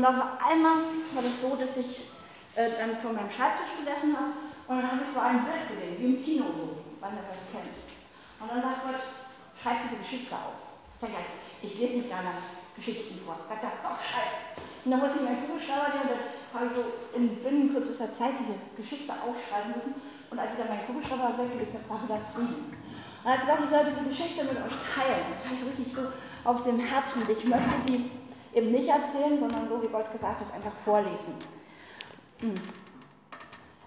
Und auf einmal war das so, dass ich äh, dann vor meinem Schreibtisch gesessen habe und dann habe ich so ein Bild gesehen, wie im Kino so, wann ihr das kennt. Und dann sagt Gott, schreib diese Geschichte auf. Ich sage jetzt, ich lese nicht gerne Geschichten vor. Sagt er, doch, schreib. Und dann muss ich meinen Kugelschreiber nehmen und dann habe ich so in binnen kürzester Zeit diese Geschichte aufschreiben müssen. Und als ich dann meinen Kugelschreiber weggelegt habe, war wieder Frieden. Und er hat gesagt, ich soll diese Geschichte mit euch teilen. Das habe ich richtig so auf dem Herzen. Ich möchte sie eben nicht erzählen, sondern so, wie Gott gesagt hat, einfach vorlesen. Hm.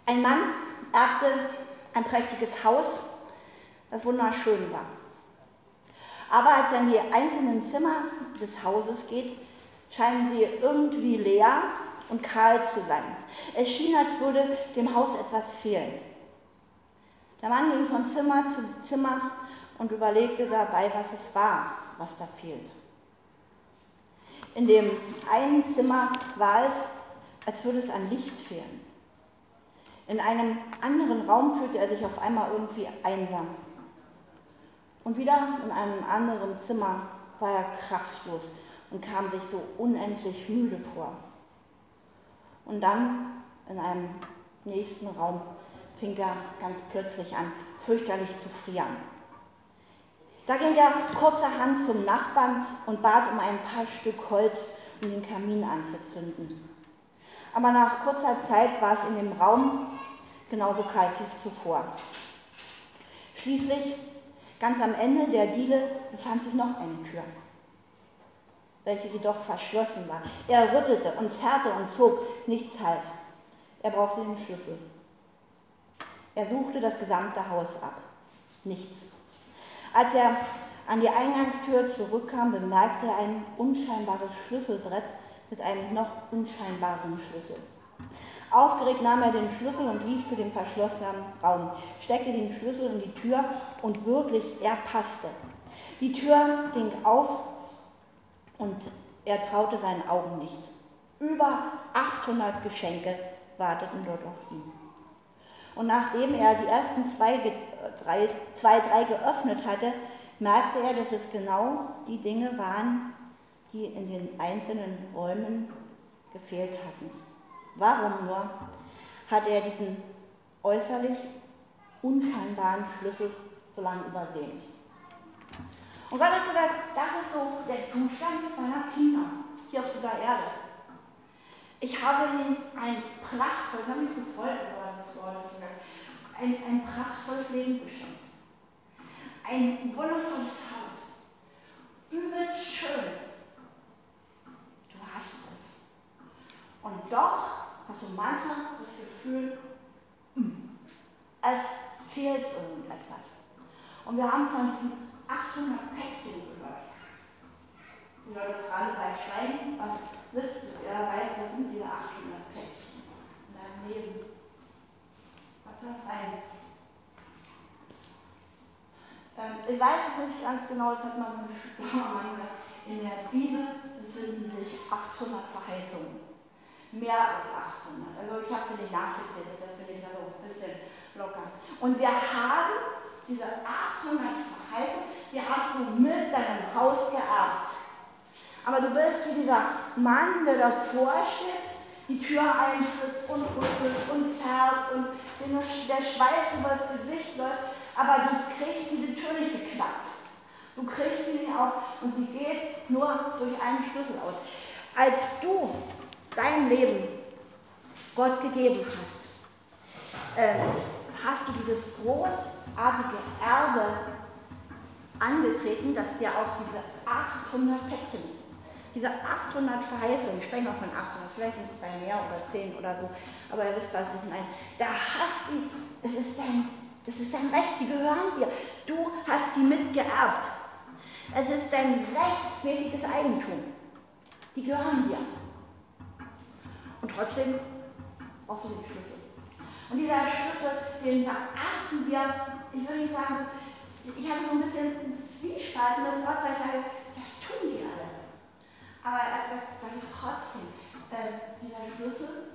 Ein Mann erbte ein prächtiges Haus, das wunderschön war. Aber als er in die einzelnen Zimmer des Hauses geht, scheinen sie irgendwie leer und kahl zu sein. Es schien, als würde dem Haus etwas fehlen. Der Mann ging von Zimmer zu Zimmer und überlegte dabei, was es war, was da fehlt. In dem einen Zimmer war es, als würde es an Licht fehlen. In einem anderen Raum fühlte er sich auf einmal irgendwie einsam. Und wieder in einem anderen Zimmer war er kraftlos und kam sich so unendlich müde vor. Und dann in einem nächsten Raum fing er ganz plötzlich an, fürchterlich zu frieren. Da ging er kurzerhand zum Nachbarn und bat um ein paar Stück Holz, um den Kamin anzuzünden. Aber nach kurzer Zeit war es in dem Raum genauso kalt wie zuvor. Schließlich, ganz am Ende der Diele, befand sich noch eine Tür, welche jedoch verschlossen war. Er rüttelte und zerrte und zog, nichts half. Er brauchte den Schlüssel. Er suchte das gesamte Haus ab. Nichts. Als er an die Eingangstür zurückkam, bemerkte er ein unscheinbares Schlüsselbrett mit einem noch unscheinbaren Schlüssel. Aufgeregt nahm er den Schlüssel und lief zu dem verschlossenen Raum, steckte den Schlüssel in die Tür und wirklich, er passte. Die Tür ging auf und er traute seinen Augen nicht. Über 800 Geschenke warteten dort auf ihn. Und nachdem er die ersten zwei, drei, zwei, drei geöffnet hatte, merkte er, dass es genau die Dinge waren, die in den einzelnen Räumen gefehlt hatten. Warum nur hat er diesen äußerlich unscheinbaren Schlüssel so lange übersehen? Und Gott hat gesagt, das ist so der Zustand meiner Kinder hier auf dieser Erde. Ich habe ihnen ein prachtvolles, das habe mich Wort ein, ein prachtvolles Leben geschenkt. Ein wundervolles Haus. Übelst schön. Du hast es. Und doch hast du manchmal das Gefühl, hm, es fehlt irgendetwas. Und wir haben von diesen 800 Päckchen gehört. Die Leute fragen bei Schwein, was wisst ihr? Wer weiß, was sind diese 800 Päckchen in deinem Leben? Was kann das sein? Ich weiß es nicht ganz genau, das hat man. In der Bibel befinden sich 800 Verheißungen mehr als 800. Also ich habe sie nicht nachgezählt, deshalb bin ich also ein bisschen locker. Und wir haben diese 800 Verheißungen, die hast du mit deinem Haus geerbt. Aber du bist wie dieser Mann, der davor steht, die Tür eintritt und rüttelt und zerrt und der Schweiß über das Gesicht läuft, aber du kriegst diese Tür nicht geknackt. Du kriegst sie nicht auf und sie geht nur durch einen Schlüssel aus. Als du dein Leben Gott gegeben hast, äh, hast du dieses großartige Erbe angetreten, dass dir auch diese 800 Päckchen, diese 800 Verheißungen, ich spreche mal von 800, vielleicht ist es bei mehr oder 10 oder so, aber ihr wisst, was ich meine, da hast du, es ist dein, das ist dein Recht, die gehören dir. Du hast sie mitgeerbt. Es ist dein rechtmäßiges Eigentum. Die gehören dir. Und trotzdem brauchst du den Schlüssel. Und dieser Schlüssel, den beachten wir, ich würde nicht sagen, ich hatte so ein bisschen Zwiespalt mit Gott, weil ich sage, das tun die alle. Aber er sagt, sage ich trotzdem, äh, dieser Schlüssel,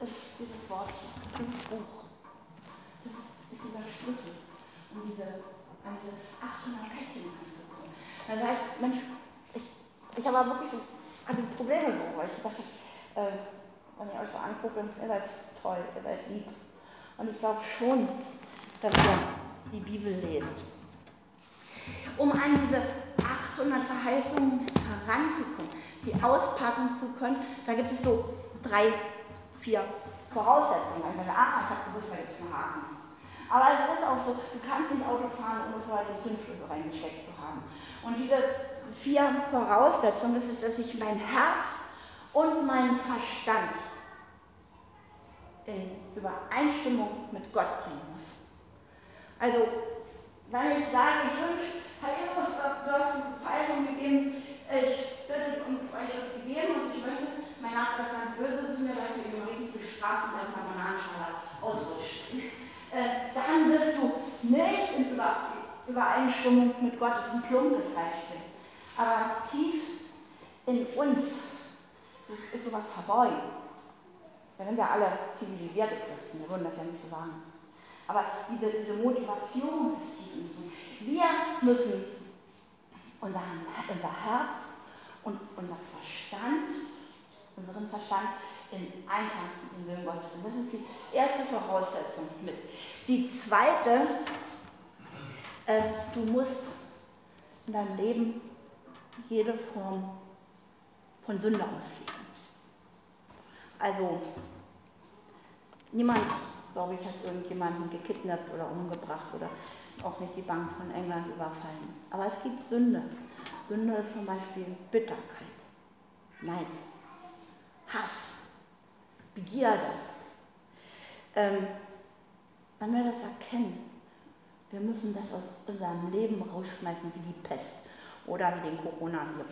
ist dieses Wort hier, dieses Buch. Das ist dieser Schlüssel, um diese, an diese 800 Päckchen anzukommen. Dann sage ich, Mensch, ich, ich habe wirklich so also Probleme so, weil ich dachte, äh, wenn ihr euch so anguckt, ihr seid toll, ihr seid lieb. Und ich glaube schon, dass ihr die Bibel lest. Um an diese 800 Verheißungen heranzukommen, die auspacken zu können, da gibt es so drei, vier Voraussetzungen. Ich sage, ah, ich habe gewusst, da gibt es einen Haken. Aber es ist auch so, du kannst nicht Auto fahren, ohne vorher den Zündschlüssel reingesteckt zu haben. Und diese vier Voraussetzungen ist es, dass ich mein Herz und meinen Verstand in Übereinstimmung mit Gott bringen muss. Also, wenn ich sage, ich wünsche, Herr Jesus, du hast eine Verheißung gegeben, ich bitte um euch gegeben und ich möchte, mein Nachbar ist ganz böse zu mir, dass wir ihn richtig bestraft und einfach Bananenschale ausrutscht. Äh, dann wirst du nicht in Übereinstimmung mit Gottes ein plumpes Reich Aber tief in uns ist sowas verborgen. Wir sind ja alle zivilisierte Christen, wir würden das ja nicht sagen. Aber diese, diese Motivation ist in uns. Wir müssen unser, unser Herz und unser Verstand, unseren Verstand in Einklang mit dem Willen Gottes. Und das ist die erste Voraussetzung mit. Die zweite, äh, du musst in deinem Leben jede Form von Sünde ausschließen. Also, niemand, glaube ich, hat irgendjemanden gekidnappt oder umgebracht oder auch nicht die Bank von England überfallen. Aber es gibt Sünde. Sünde ist zum Beispiel Bitterkeit, Neid, Hass, Begierde. Ähm, wenn wir das erkennen, wir müssen das aus unserem Leben rausschmeißen wie die Pest oder wie den Coronavirus.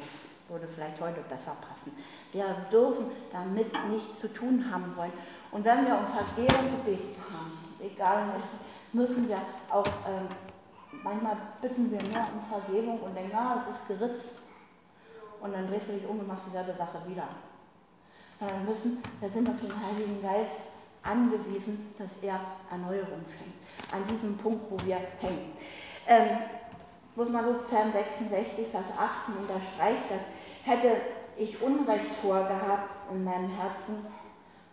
Würde vielleicht heute besser passen. Wir dürfen damit nichts zu tun haben wollen. Und wenn wir um Vergebung gebeten haben, egal müssen wir auch, ähm, manchmal bitten wir nur um Vergebung und denken, ah, es ist geritzt. Und dann drehst du dich um und machst dieselbe Sache wieder. Sondern müssen, wir sind auf den Heiligen Geist angewiesen, dass er Erneuerung schenkt. An diesem Punkt, wo wir hängen. Ähm, muss man so Psalm 66, Vers 18 unterstreicht das. Hätte ich Unrecht vorgehabt in meinem Herzen,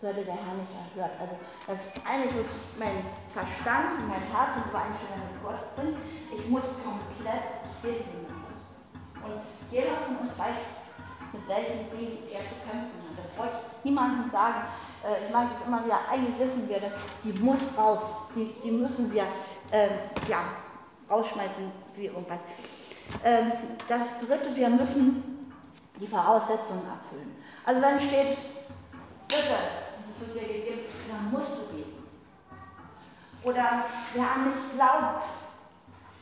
würde der Herr nicht erhört. Also das eine ist mein Verstand, mein Herz in Übereinstimmung mit Gott bringen. Ich muss komplett bilden. Und jeder von uns weiß, mit welchen Dingen er zu kämpfen hat. Das wollte ich niemandem sagen. Äh, ich mag es immer wieder, eigentlich wissen wir das, die muss raus. Die, die müssen wir äh, ja, rausschmeißen wie irgendwas. Ähm, das dritte, wir müssen die Voraussetzungen erfüllen. Also wenn steht, bitte, wird dir gegeben, dann musst du geben. Oder wer an mich glaubt,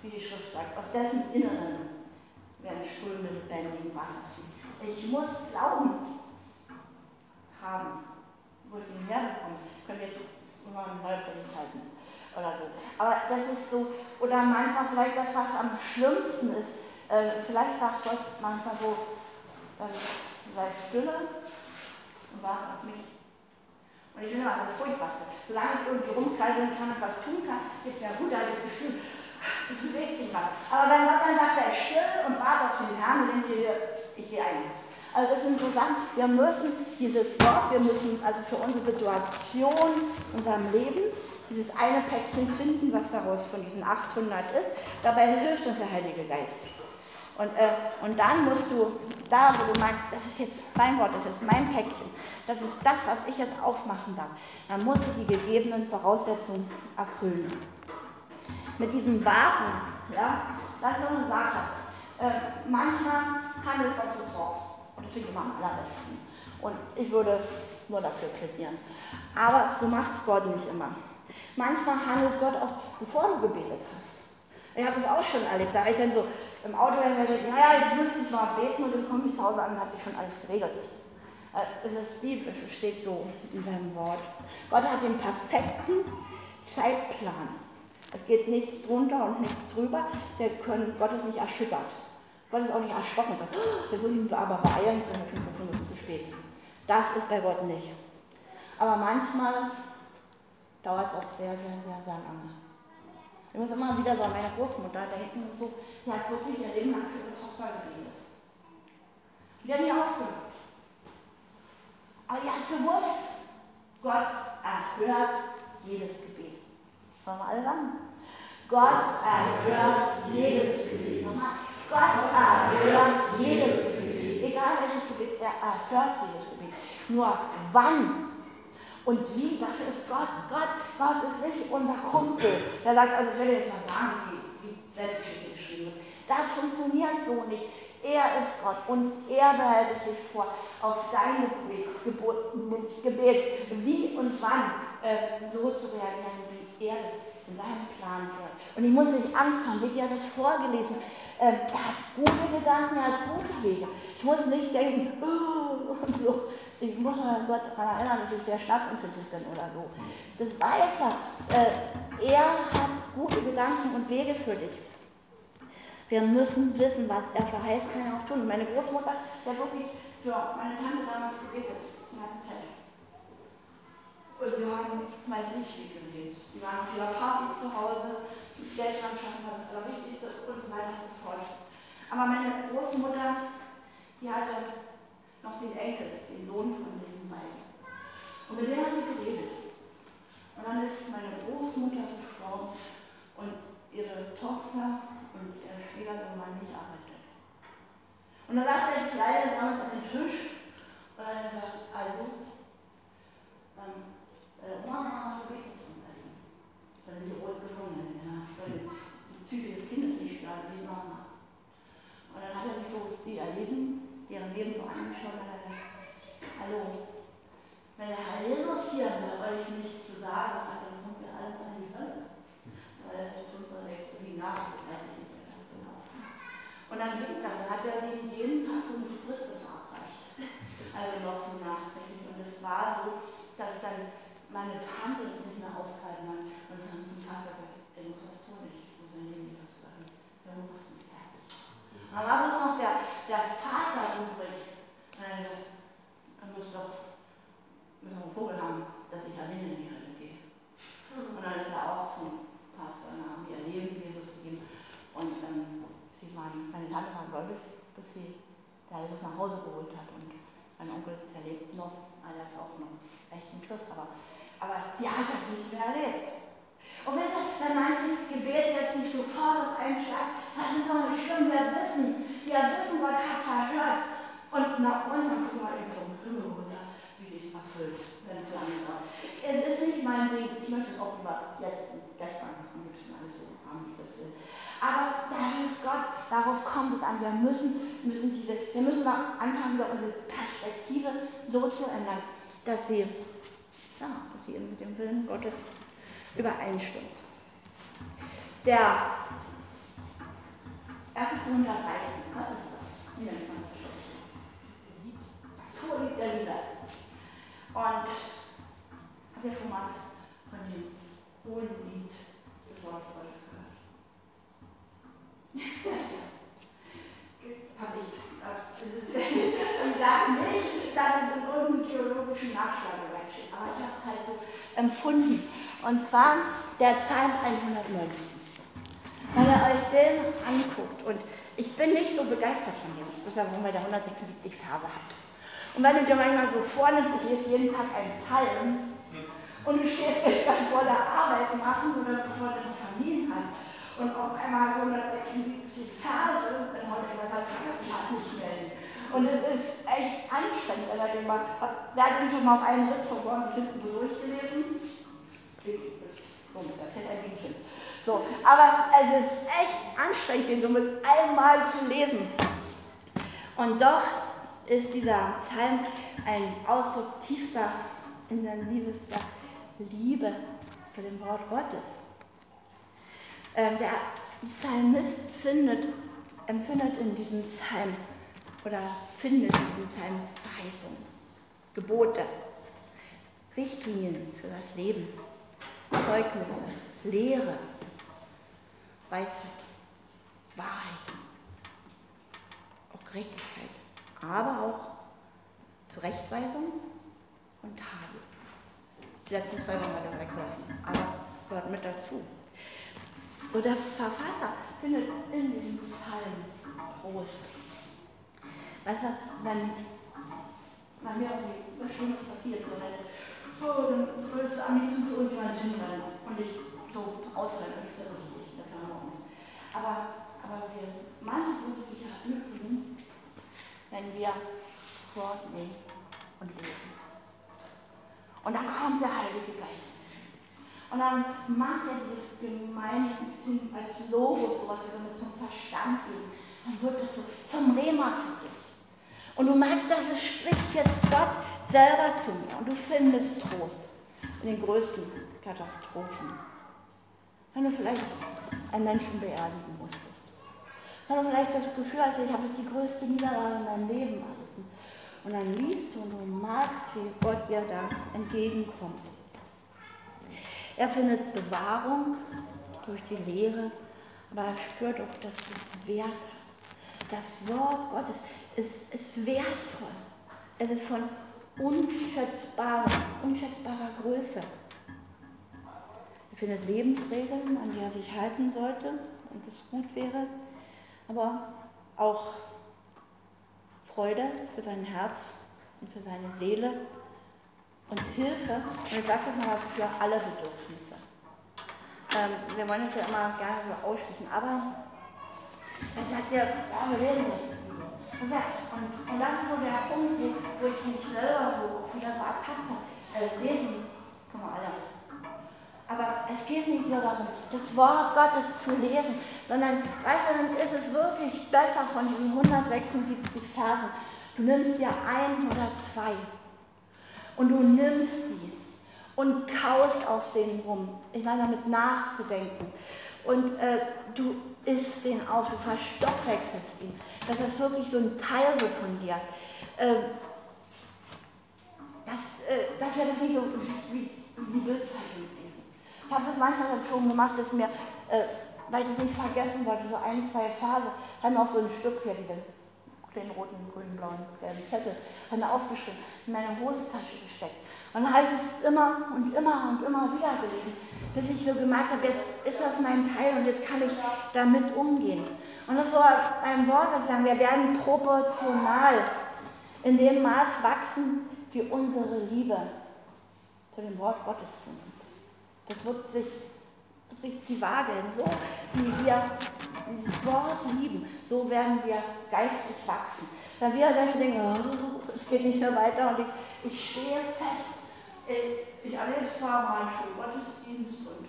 wie die Schrift sagt, aus dessen Inneren werden Ströme lebendigen Wassers. Ich muss Glauben haben, wo ich ihn herbekomme. Können wir immer eine neue Predigt halten oder so. Aber das ist so, oder manchmal vielleicht das, was am schlimmsten ist. Äh, vielleicht sagt Gott manchmal so, äh, sei stille und warte auf mich. Und ich finde immer das Furchtbarste. Solange ich irgendwie rumkreiseln kann und was tun kann, gibt es ja gut das Gefühl, es bewegt sich was. Aber wenn Gott dann sagt, er ist still und wartet auf den Herrn, dann wir, ich gehe ein. Also das sind so Sachen, wir müssen dieses Wort, wir müssen also für unsere Situation, unserem Leben, dieses eine Päckchen finden, was daraus von diesen 800 ist. Dabei hilft uns der Heilige Geist. Und, äh, und dann musst du, da wo du meinst, das ist jetzt mein Wort, das ist mein Päckchen, das ist das, was ich jetzt aufmachen darf, dann musst du die gegebenen Voraussetzungen erfüllen. Mit diesem Warten, ja, das ist so eine Sache. Äh, manchmal handelt Gott sofort. Und das finde ich immer am allerbesten. Und ich würde nur dafür plädieren. Aber so macht es Gott nicht immer. Manchmal handelt Gott auch, bevor du gebetet hast. Ich habe das auch schon erlebt. Da ich dann so im Auto gesagt, naja, jetzt müsste ich mal beten und dann komme ich zu Hause an und hat sich schon alles geregelt. Äh, es ist biblisch, es steht so in seinem Wort. Gott hat den perfekten Zeitplan. Es geht nichts drunter und nichts drüber. Der können, Gott ist nicht erschüttert. Gott ist auch nicht erschrocken sagt, oh, jetzt muss ich aber beeilen, ich bin schon fünf zu spät. Das ist bei Gott nicht. Aber manchmal dauert es auch sehr, sehr, sehr, sehr lange. Ich muss immer wieder so an meine Großmutter denken und so, die hat wirklich ihr Leben lang für ihre Tochter geredet. Die hat nie aufgehört. Aber die hat gewusst, Gott erhört jedes Gebet. Sollen wir alle sagen? Gott erhört jedes Gebet. Gott erhört jedes Gebet. Egal welches Gebet, er erhört jedes Gebet. Nur wann und wie, dafür ist Gott. Gott, Gott ist nicht unser Kumpel. Der sagt, also ich will jetzt mal sagen, wie, wie Weltgeschichte geschrieben wird. Das funktioniert so nicht. Er ist Gott und er behält sich vor, auf deine Gebet, wie und wann äh, so zu reagieren, wie er es in seinem Plan hat. Und ich muss nicht Angst haben, wie er das vorgelesen. Ähm, er hat gute Gedanken, er hat gute Wege. Ich muss nicht denken, oh, und so. Ich muss mal Gott daran erinnern, dass ich sehr schlafempfindlich bin oder so. Das weiß er. Äh, er hat gute Gedanken und Wege für dich. Wir müssen wissen, was er verheißt, kann er auch tun. Meine Großmutter, hat wirklich für meine Tante damals gebetet. Die. Und wir haben meist nicht viel gelebt. Die waren auf ihrer Party zu Hause, das Geld anschaffen war das Allerwichtigste und weiter und fort. Aber meine Großmutter, die hatte noch den Enkel, den Sohn von den beiden. Und mit dem haben wir geredet. Und dann ist meine Großmutter gestorben und ihre Tochter und ihr Schwiegermann nicht arbeitet. Und dann saß der Kleine damals an den Tisch und dann hat er gesagt, also, ähm, äh, Mama, so geht es zum Essen. Da sind die rot gefunden, ja, die Züge des Kindes nicht starten, wie Mama. Und dann hat er sich so die erleben, deren Leben so angeschaut und hat gesagt, hallo, wenn der Herr Jesus hier bei euch nichts zu sagen hat, dann kommt er alle in die Hölle. Weil er ist sechs wie nach, ich weiß nicht mehr ganz genau. Und dann das, hat er jeden Tag so eine Spritze verabreicht. Also noch so nachträglich. Und es war so, dass dann meine Tante ist nicht mehr ausgehalten hat und dann zum Pastor gesagt, musst was tun, ich muss mein Leben nicht aushalten. Der macht mich fertig. Dann war bloß noch der, der Vater übrig. Er dann muss doch müssen wir einen Vogel haben, dass ich alleine in die Hölle gehe. Und dann ist er auch zum Pastor und haben ihr Leben Jesus gegeben. Und ähm, sie waren, meine Tante war gläubig, bis sie da Jesus nach Hause geholt hat. Und mein Onkel, der lebt noch, er ist auch noch echt ein Christ, aber aber die hat das nicht mehr erlebt. Und wenn, wenn manche Gebete jetzt nicht sofort auf einen Schlag, das ist doch nicht schlimm. Wir wissen, wir wissen, Gott hat verhört. Und nach dann gucken wir eben vom Himmel runter, wie es erfüllt, wenn es lange dauert. Es ist nicht mein Ding, ich möchte es auch über letzten, gestern am liebsten alles so haben, wie das will. Aber das ist Gott, darauf kommt es an. Wir müssen, müssen diese, wir müssen anfangen, unsere Perspektive so zu ändern, dass sie ja, sie mit dem Willen Gottes übereinstimmt. Der 1. Korinther 13, was ist das? Wie nennt man das? So liegt der Liebe. Und habt ihr schon mal von dem hohen Lied des Wortes Gottes gehört? habe ich, ich sage nicht, dass es in irgendeinem theologischen Nachschlagewerk steht, aber ich habe es halt so empfunden. Und zwar der Psalm 119. Wenn ihr euch den anguckt, und ich bin nicht so begeistert von dem, bisher wo man da 176 Verse hat. Und wenn du dir manchmal so vornimmst, ich lese jeden Tag einen Psalm, und du stehst echt das vor der Arbeit machen oder bevor du einen Termin hast, und auf einmal 176 Verse, dann heute gesagt, das kann ich nicht melden. Und es ist echt anstrengend, er wer hat den schon mal auf einen Ritt vorne bis hinten durchgelesen? So, aber es ist echt anstrengend, den so mit einmal zu lesen. Und doch ist dieser Psalm ein Ausdruck tiefster, intensivster Liebe zu dem Wort Gottes. Ähm, der Psalmist findet, empfindet in diesem Psalm oder findet in Psalm Verheißungen, Gebote, Richtlinien für das Leben, Zeugnisse, Lehre, Weisheit, Wahrheit, auch Gerechtigkeit, aber auch Zurechtweisung und Tadel. Die letzten zwei wollen wir weglassen, aber gehört mit dazu. Und der Verfasser findet in diesem Psalm Trost. Weißt du, wenn, wenn mir irgendwie was Schlimmes passiert, so, so dann würdest du am liebsten zu irgendjemandem hinrennen und dich so ausrennen, ich sehr richtig, der ist. Aber, aber wir manche sind sich ja üben, wenn wir fortgehen und lesen. Und dann kommt der Heilige Geist. Und dann macht er dieses Gemeinhin als Logo, so was wir zum Verstand geben. Dann wird es so zum Rema für dich. Und du merkst, dass es spricht jetzt Gott selber zu mir. Und du findest Trost in den größten Katastrophen. Wenn du vielleicht einen Menschen beerdigen musstest. Wenn du vielleicht das Gefühl hast, ich habe die größte Niederlage in meinem Leben erlitten. Und dann liest du und du magst, wie Gott dir da entgegenkommt. Er findet Bewahrung durch die Lehre, aber er spürt auch, dass es Wert hat. Das Wort Gottes ist, ist wertvoll. Es ist von unschätzbarer, unschätzbarer Größe. Er findet Lebensregeln, an die er sich halten sollte und es gut wäre, aber auch Freude für sein Herz und für seine Seele und Hilfe, und ich sage das nochmal, für alle Bedürfnisse. Ähm, wir wollen es ja immer gerne so ausschließen, aber dann sagt er, ja, wir reden nicht. Und, und das ist so der Punkt, wo, ich mich selber so wieder so ertappt habe. Also lesen können wir alle. Aber es geht nicht nur darum, das Wort Gottes zu lesen, sondern, weißt du, dann ist es wirklich besser von diesen 176 Versen. Du nimmst dir ein oder zwei und du nimmst sie und kaust auf denen rum. Ich meine, damit nachzudenken. Und äh, du isst den auf, du verstoffwechselst ihn. Das ist wirklich so ein Teil so von dir. Äh, das, äh, dass wir das nicht so wie, wie Bildzeichen lesen. Ich habe das manchmal schon gemacht, dass mir äh, weil ich es nicht vergessen wollte, so ein, zwei Verse, haben wir auch so ein Stück hier, den, roten, grünen, blauen, gelben Zettel, haben wir aufgeschrieben, in meine Hosentasche gesteckt. Und dann habe ich es immer und immer und immer wieder gelesen, bis ich so gemerkt habe, jetzt ist das mein Teil und jetzt kann ich damit umgehen. Und das war ein Wort, das sagen, wir werden proportional in dem Maß wachsen, wie unsere Liebe zu dem Wort Gottes zunimmt. Das wird sich sich die Waage hin. So wie wir dieses Wort lieben, so werden wir geistlich wachsen. Wenn wir dann denken, oh, es geht nicht mehr weiter und ich, ich stehe fest. Ich erlebe zwar mal einen schönen Gottesdienst und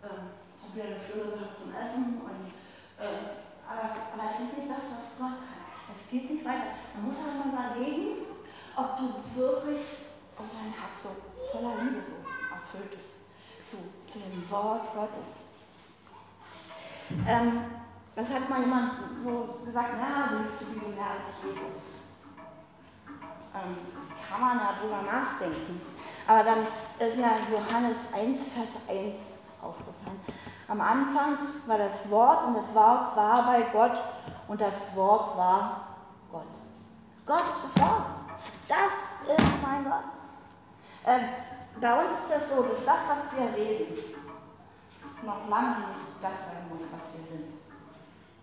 äh, habe wieder eine Stunde gehabt zum Essen, und, äh, aber, aber es ist nicht das, was Gott hat. Es geht nicht weiter. Man muss halt mal überlegen, ob du wirklich, ob dein Herz so voller Liebe so erfüllt ist zu, zu dem Wort Gottes. Ähm, das hat mal jemand so gesagt, na, du die Bibel mehr als Jesus. Ähm, kann man darüber nachdenken. Aber dann ist mir Johannes 1, Vers 1 aufgefallen. Am Anfang war das Wort und das Wort war bei Gott und das Wort war Gott. Gott ist das Wort. Das ist mein Gott. Ähm, bei uns ist das so, dass das, was wir reden, noch lange nicht das sein muss, was wir sind.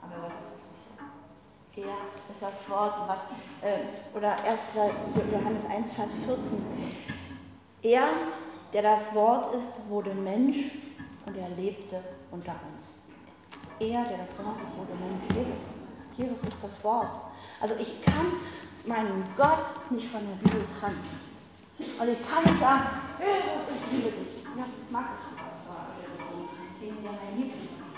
Gott ist so. Er das Wort, was, äh, oder 1. Johannes 1, Vers 14. Er, der das Wort ist, wurde Mensch und er lebte unter uns. Er, der das Wort ist, wurde Mensch. Jesus. Jesus ist das Wort. Also ich kann meinen Gott nicht von der Bibel trennen. Und ich kann nicht sagen, Jesus, ich liebe dich. Ja, ich mag es, was war sehen ja mein Liebling.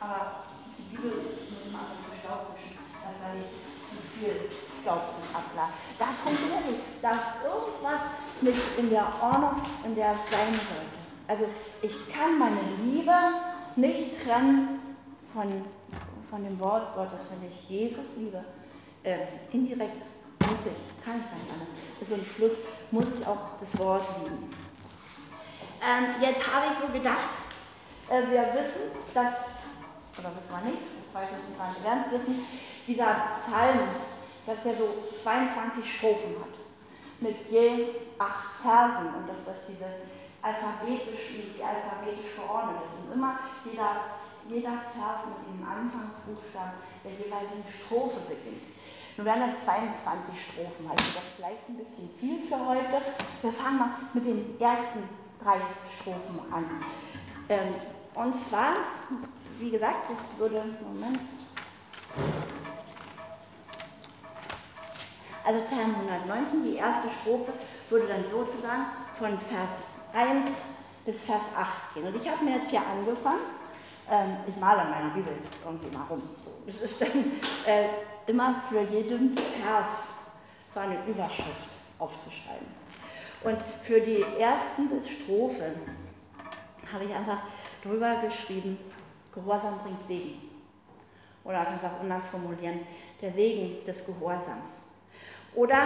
Aber die Bibel ist nur immer so staubwischen, dass da nicht zu viel Staub ablag. Das funktioniert nicht. Da ist irgendwas nicht in der Ordnung, in der es sein sollte. Also ich kann meine Liebe nicht trennen von, von dem Wort Gottes, wenn ich Jesus liebe. Äh, indirekt muss ich, kann ich gar nicht anders. Das ist so ein Schluss, muss ich auch das Wort lieben. Ähm, jetzt habe ich so gedacht, äh, wir wissen, dass, oder wissen wir nicht, ich weiß es nicht, wir werden es wissen, dieser Psalm, dass er so 22 Strophen hat. mit je acht Versen und dass das diese alphabetisch, die alphabetisch verordnet ist. Und immer jeder, jeder Vers mit diesem Anfangsbuchstaben der jeweiligen Strophe beginnt. Nun werden das 22 Strophen, also das vielleicht ein bisschen viel für heute. Wir fangen mal mit den ersten drei Strophen an. Ähm, und zwar, wie gesagt, das würde, Moment, also Psalm 119, die erste Strophe würde dann sozusagen von Vers 1 bis Vers 8 gehen. Und ich habe mir jetzt hier angefangen, ähm, ich male an meiner Bibel irgendwie mal rum. Es ist dann äh, immer für jeden Vers so eine Überschrift aufzuschreiben. Und für die ersten Strophen habe ich einfach drüber geschrieben, Gehorsam bringt Segen. Oder kann es auch anders formulieren, der Segen des Gehorsams. Oder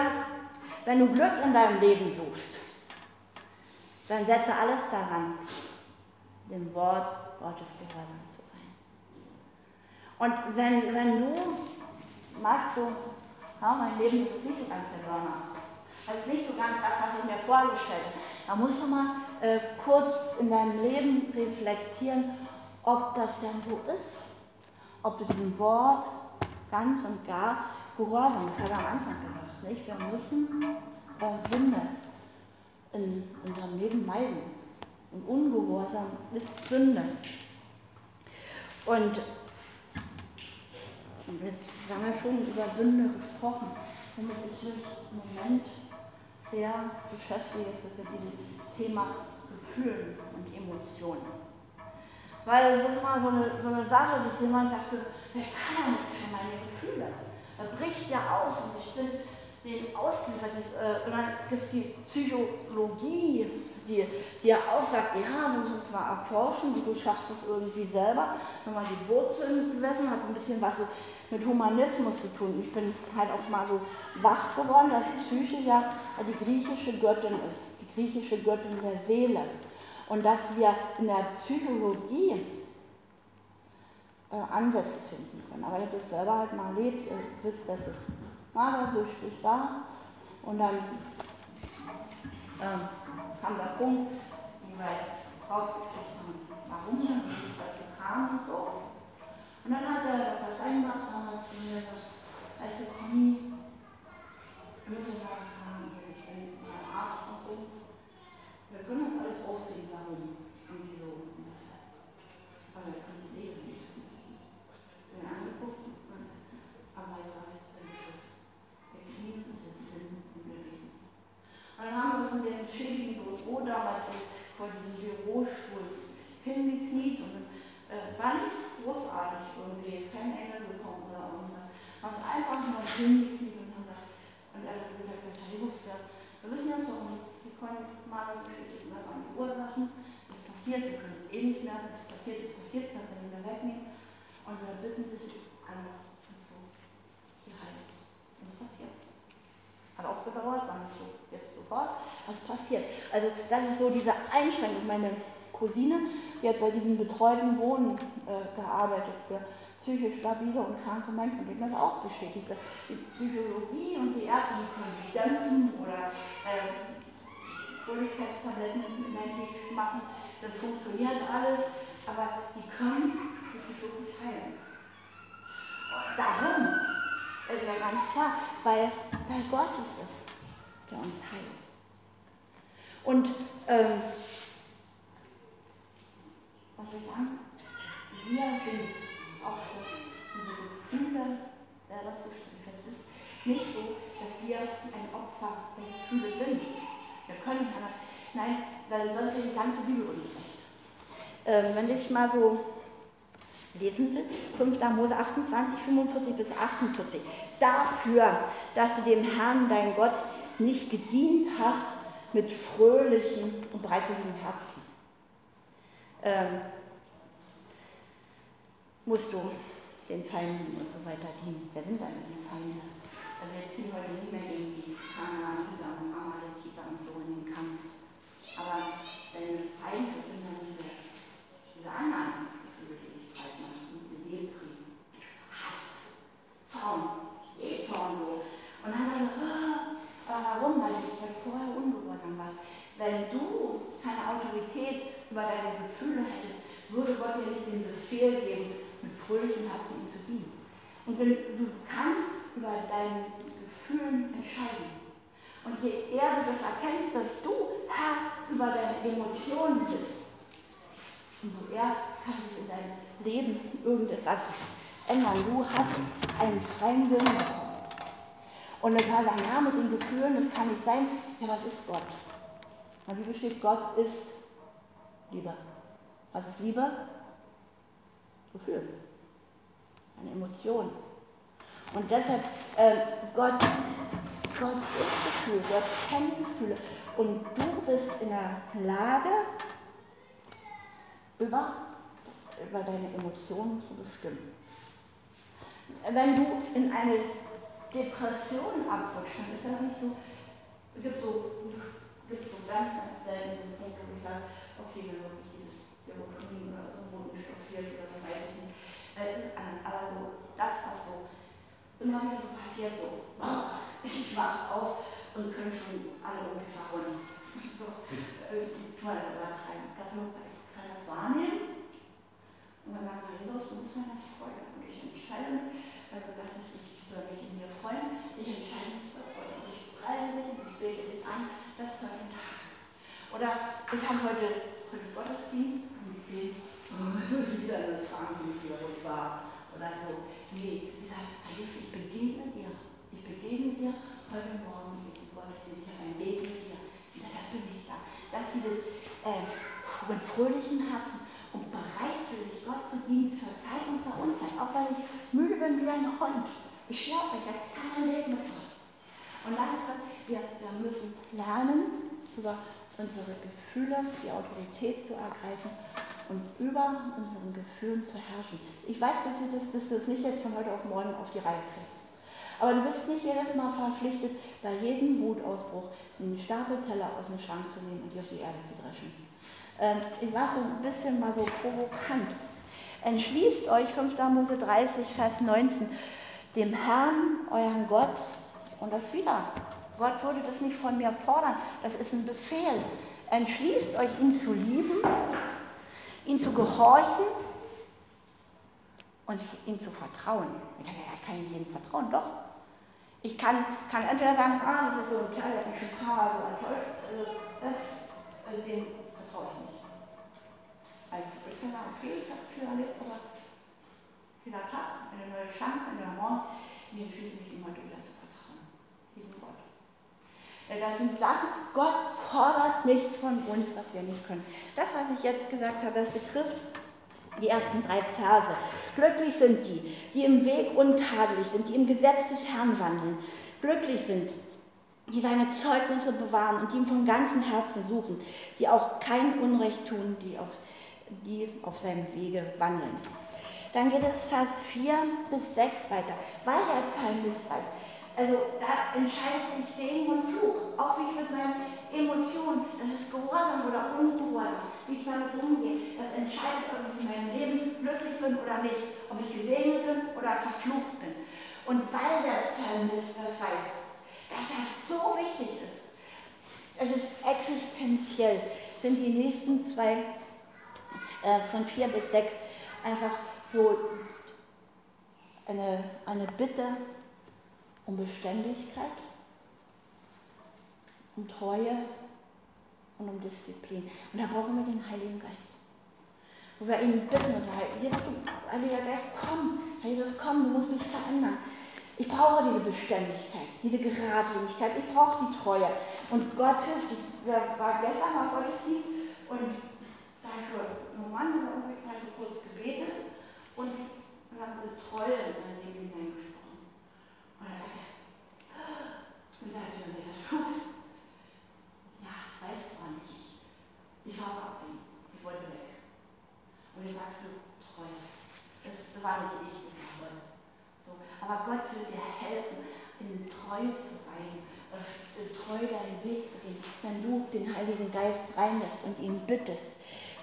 wenn du Glück in deinem Leben suchst, dann setze alles daran, dem Wort Gottes gehorsam zu sein. Und wenn, wenn du magst, so, ja, mein Leben ist nicht so ganz der Burner, also nicht so ganz das, was ich mir vorgestellt habe, dann musst du mal äh, kurz in deinem Leben reflektieren, ob das denn so ist, ob du diesem Wort ganz und gar gehorsam, das hat er am Anfang gesagt, nicht? wir müssen äh, Sünde in unserem Leben meiden. Und Ungehorsam ist Sünde. Und, und jetzt haben wir schon über Sünde gesprochen. Womit ich mich im Moment sehr beschäftige, ist das mit diesem Thema Gefühlen und Emotionen. Weil es ist immer so eine, so eine Sache, dass jemand sagt, ich kann ja nichts für meine Gefühle. Er bricht ja aus und ich bin den ausgeliefert. Äh, und dann gibt es die Psychologie, die, die ja auch sagt, ja, wir müssen zwar erforschen, du schaffst es irgendwie selber, man die Wurzeln gewesen hat, ein bisschen was so mit Humanismus zu tun. Ich bin halt auch mal so wach geworden, dass Psyche ja die griechische Göttin ist, die griechische Göttin der Seele. Und dass wir in der Psychologie äh, Ansätze finden können. Aber ihr habt es selber halt mal erlebt, ihr wisst, dass ich magersüchtig war. Und dann ähm, kam der Punkt, wie wir jetzt rausgekriegt haben, warum und es dazu kam und so. Und dann hat der. Steinbach damals zu mir gesagt, du, Conny, bitte mal sagen, ich bin Arzt können uns alles ausreden, warum und wieso und weshalb. Aber wir können die Seele nicht. Ich bin angeguckt und am Weißen heißt, wenn du bist. Wir knien uns jetzt hin und reden. Und dann haben wir uns in dem schäbigen Büro damals vor diesem Bürostuhl hingekniet und äh, war nicht großartig irgendwie, kein Engel bekommen oder irgendwas. Haben einfach nur hingekniet und haben gesagt, und er hat gesagt, wir wissen jetzt, warum die Magengeschichte sind einfach die Ursachen. Es passiert, wir können es eh nicht mehr, es passiert, es passiert, kannst du nicht mehr wegnehmen. Und wir bitten dich und so, die heilt. Und es passiert. Hat auch gedauert, war nicht so jetzt sofort, was passiert. Also das ist so diese Einschränkung. Meine Cousine, die hat bei diesem betreuten Wohnen äh, gearbeitet für psychisch stabile und kranke Menschen, die das auch bestätigt. Die Psychologie und die Ärzte die können dich dämpfen oder äh, Fröhlichkeitstabletten menschlich machen, das funktioniert alles, aber die können nicht wirklich heilen. Darum ist ja ganz klar, weil, weil Gott ist es, der uns heilt. Und ähm, was wir sagen, wir sind auch für unsere Gefühle selber zuständig. Es ist nicht so, dass wir ein Opfer der Gefühle sind. Wir können aber, nein, weil sonst wäre die ganze Bibel ungerecht. Ähm, wenn ich mal so lesen will, 5. Mose 28, 45 bis 48. Dafür, dass du dem Herrn, dein Gott, nicht gedient hast mit fröhlichem und bereitwilligem Herzen. Ähm, musst du den Feinden und so weiter dienen. Wer sind eigentlich die Feinde? Also jetzt ziehen wir nicht mehr gegen die Amalekiter und Kampf. Aber deine Feinde sind dann diese, diese anderen Gefühle, die sich breit machen, die Seelkrieg, Hass, Zorn, Zorn so. Und dann hat er so, oh, Warum? Weil du vorher ungehorsam warst. Wenn du keine Autorität über deine Gefühle hättest, würde Gott dir nicht den Befehl geben, mit fröhlichem Herzen ihm zu dienen. Und wenn du kannst über deine Gefühle entscheiden. Und je eher du das erkennst, dass du Herr über deine Emotionen bist, umso eher kann sich in deinem Leben irgendetwas ändern. Du hast einen freien Willen. Und dann kann sagen, ja, mit den Gefühlen, das kann nicht sein. Ja, was ist Gott? Und wie besteht Gott ist Liebe. Was ist Liebe? Gefühl. Eine Emotion. Und deshalb, äh, Gott, Gott ist Gefühl, Gott kennt Gefühle. Und du bist in der Lage, über, über deine Emotionen zu bestimmen. Wenn du in eine Depression abrutscht, dann ist das nicht so, es gibt so, gibt so ganz, ganz selten Punkte, wo ich sage, okay, wenn wirklich dieses Serotonin oder so Bodenstoff fehlt oder so, weiß ich nicht. Äh, aber so, das, was so immer wieder so passiert, so, ich wach auf und können schon alle irgendwie verhauen. So, äh, toll, aber dafür kann das wahrnehmen. Und dann sagt Jesus, du musst mir das freuen. Und ich entscheide mich, weil du sagtest, ich soll mich in mir freuen. Ich entscheide mich dafür. Und ich preise dich und ich bete dich an, das zu Tag. Oder ich habe heute, ist Gottesdienst und ich sehe, oh, das ist wieder eine Frage, wie ich war. Oder so. Nee, ich sage, Jesus, ich begegne dir. Ich begegne dir heute Morgen mit dem Gottesdienst. Ich habe ein Leben mit dir. Und deshalb bin ich da. Dass dieses äh, mit fröhlichen Herzen und bereitwillig Gott zu dienen zur Zeit und zur Unzeit, auch wenn ich müde bin wie ein Hund. Ich schlafe, ich sage, kann mein Leben mit Gott. Und das ist das, wir, wir müssen lernen, über unsere Gefühle die Autorität zu ergreifen und über unseren Gefühlen zu herrschen. Ich weiß, dass du das, dass du das nicht jetzt von heute auf morgen auf die Reihe kriegst. Aber du bist nicht jedes Mal verpflichtet, bei jedem Wutausbruch einen Stapel Teller aus dem Schrank zu nehmen und die auf die Erde zu dreschen. Ähm, ich war so ein bisschen mal so provokant. Entschließt euch, 5. Mose 30, Vers 19, dem Herrn, euren Gott, und das wieder. Gott würde das nicht von mir fordern, das ist ein Befehl. Entschließt euch, ihn zu lieben, ihn zu gehorchen und ihm zu vertrauen. Ich kann, ich kann jedem vertrauen, doch. Ich kann, kann entweder sagen, ah, das ist so ein der schon ein paar so enttäuscht, also das, also dem vertraue ich nicht. Also ich kann sagen, okay, ich habe viel erlebt, aber jeder Tag eine neue Chance, ein neuer Morgen, mir entschließe mich immer wieder zu vertrauen. Diesem Gott. Das sind Sachen, Gott fordert nichts von uns, was wir nicht können. Das, was ich jetzt gesagt habe, das betrifft die ersten drei Verse. Glücklich sind die, die im Weg untadelig sind, die im Gesetz des Herrn wandeln. Glücklich sind, die seine Zeugnisse bewahren und die ihn von ganzem Herzen suchen, die auch kein Unrecht tun, die auf, die auf seinem Wege wandeln. Dann geht es Vers 4 bis 6 weiter. Weil der Psalmist sagt, also da entscheidet sich Segen und Fluch, auch wie ich mit meinen Emotionen, das ist Gehorsam oder Ungehorsam, wie ich damit umgehe, das entscheidet, ob ich in meinem Leben glücklich bin oder nicht, ob ich gesegnet bin oder verflucht bin. Und weil der Psalmist das weiß, dass das so wichtig ist, es ist existenziell, sind die nächsten zwei äh, von vier bis sechs einfach so eine, eine Bitte um Beständigkeit, um Treue und um Disziplin. Und da brauchen wir den Heiligen Geist. Wo wir ihn bitten und sagen, Heiliger Geist, komm, Jesus, komm, du musst mich verändern. Ich brauche diese Beständigkeit, diese Geradlinigkeit, ich brauche die Treue. Und Gott hilft. Ich war gestern auf Gottesdienst und da ist so ein Mann, der irgendwie mal so kurz gebetet und haben eine Treue in sein Leben hineingesprochen. Sagte, ist mir das. Ich. Ich wollte weg. Und ich sagst du, Treue. Das war nicht ich. So. Aber Gott wird dir helfen, in Treue zu weilen und in Treue deinen Weg zu gehen, wenn du den Heiligen Geist reinlässt und ihn bittest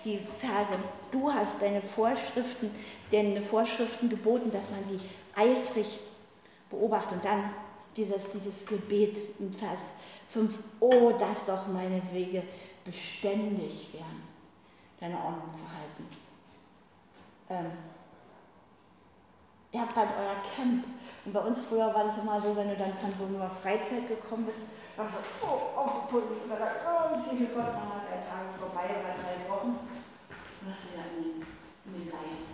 die Verse, du hast deine Vorschriften, deine Vorschriften geboten, dass man sie eifrig beobachtet. Und dann dieses, dieses Gebet in Vers Fünf, oh, dass doch meine Wege beständig wären, deine Ordnung zu halten. Ähm, ihr habt bald euer Camp. Und bei uns früher war das immer so, wenn du dann von so einer Freizeit gekommen bist, dann so, oh, aufgeputzt, oder dann, oh, viel Gott, dann hat drei Tage vorbei oder drei Wochen. Und das ist ja in, den Leiden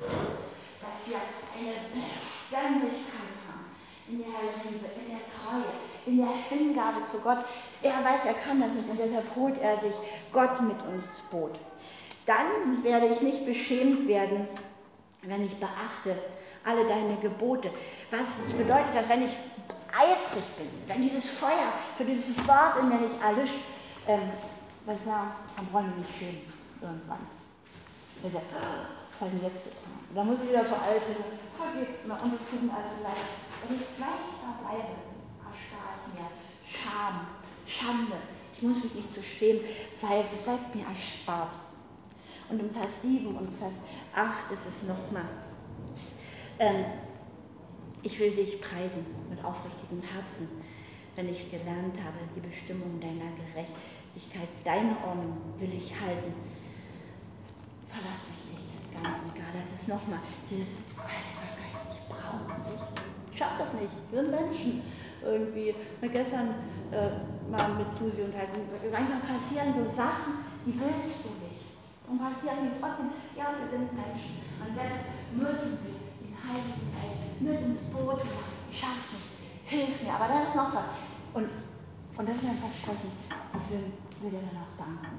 Dass wir eine Beständigkeit in der Liebe, in der Treue, in der Hingabe zu Gott. Er weiß, er kann das nicht und deshalb holt er sich Gott mit ins Boot. Dann werde ich nicht beschämt werden, wenn ich beachte alle deine Gebote. Was bedeutet das, wenn ich eifrig bin, wenn dieses Feuer für dieses Wort in mir nicht erlischt, ähm, was dann brauchen wir nicht schön irgendwann. Er sagt, was habe ich jetzt getan? Da muss ich wieder vor allem, Gott gibt mir unbefrieden als leicht. Wenn ich gleich da bleibe, erspare ich mir Scham, Schande. Ich muss mich nicht zu schämen, weil es bleibt mir erspart. Und im Vers 7 und Vers 8 ist es nochmal. Ähm, ich will dich preisen mit aufrichtigem Herzen, wenn ich gelernt habe, die Bestimmung deiner Gerechtigkeit, deine Ordnung will ich halten. Verlass mich nicht, ganz und gar. Das ist nochmal dieses Heiliger Geist, ich brauche dich. Ich schaffe das nicht. Wir sind Menschen. Irgendwie, gestern äh, mal mit Susi unterhalten, manchmal passieren so Sachen, die willst du nicht. Und passieren die trotzdem, ja, wir sind Menschen. Und das müssen wir den Heiligen Geist mit ins Boot nicht. Hilf mir. Aber da ist noch was. Und, und das ist ein Versprechen. Will, will dir dann auch danken.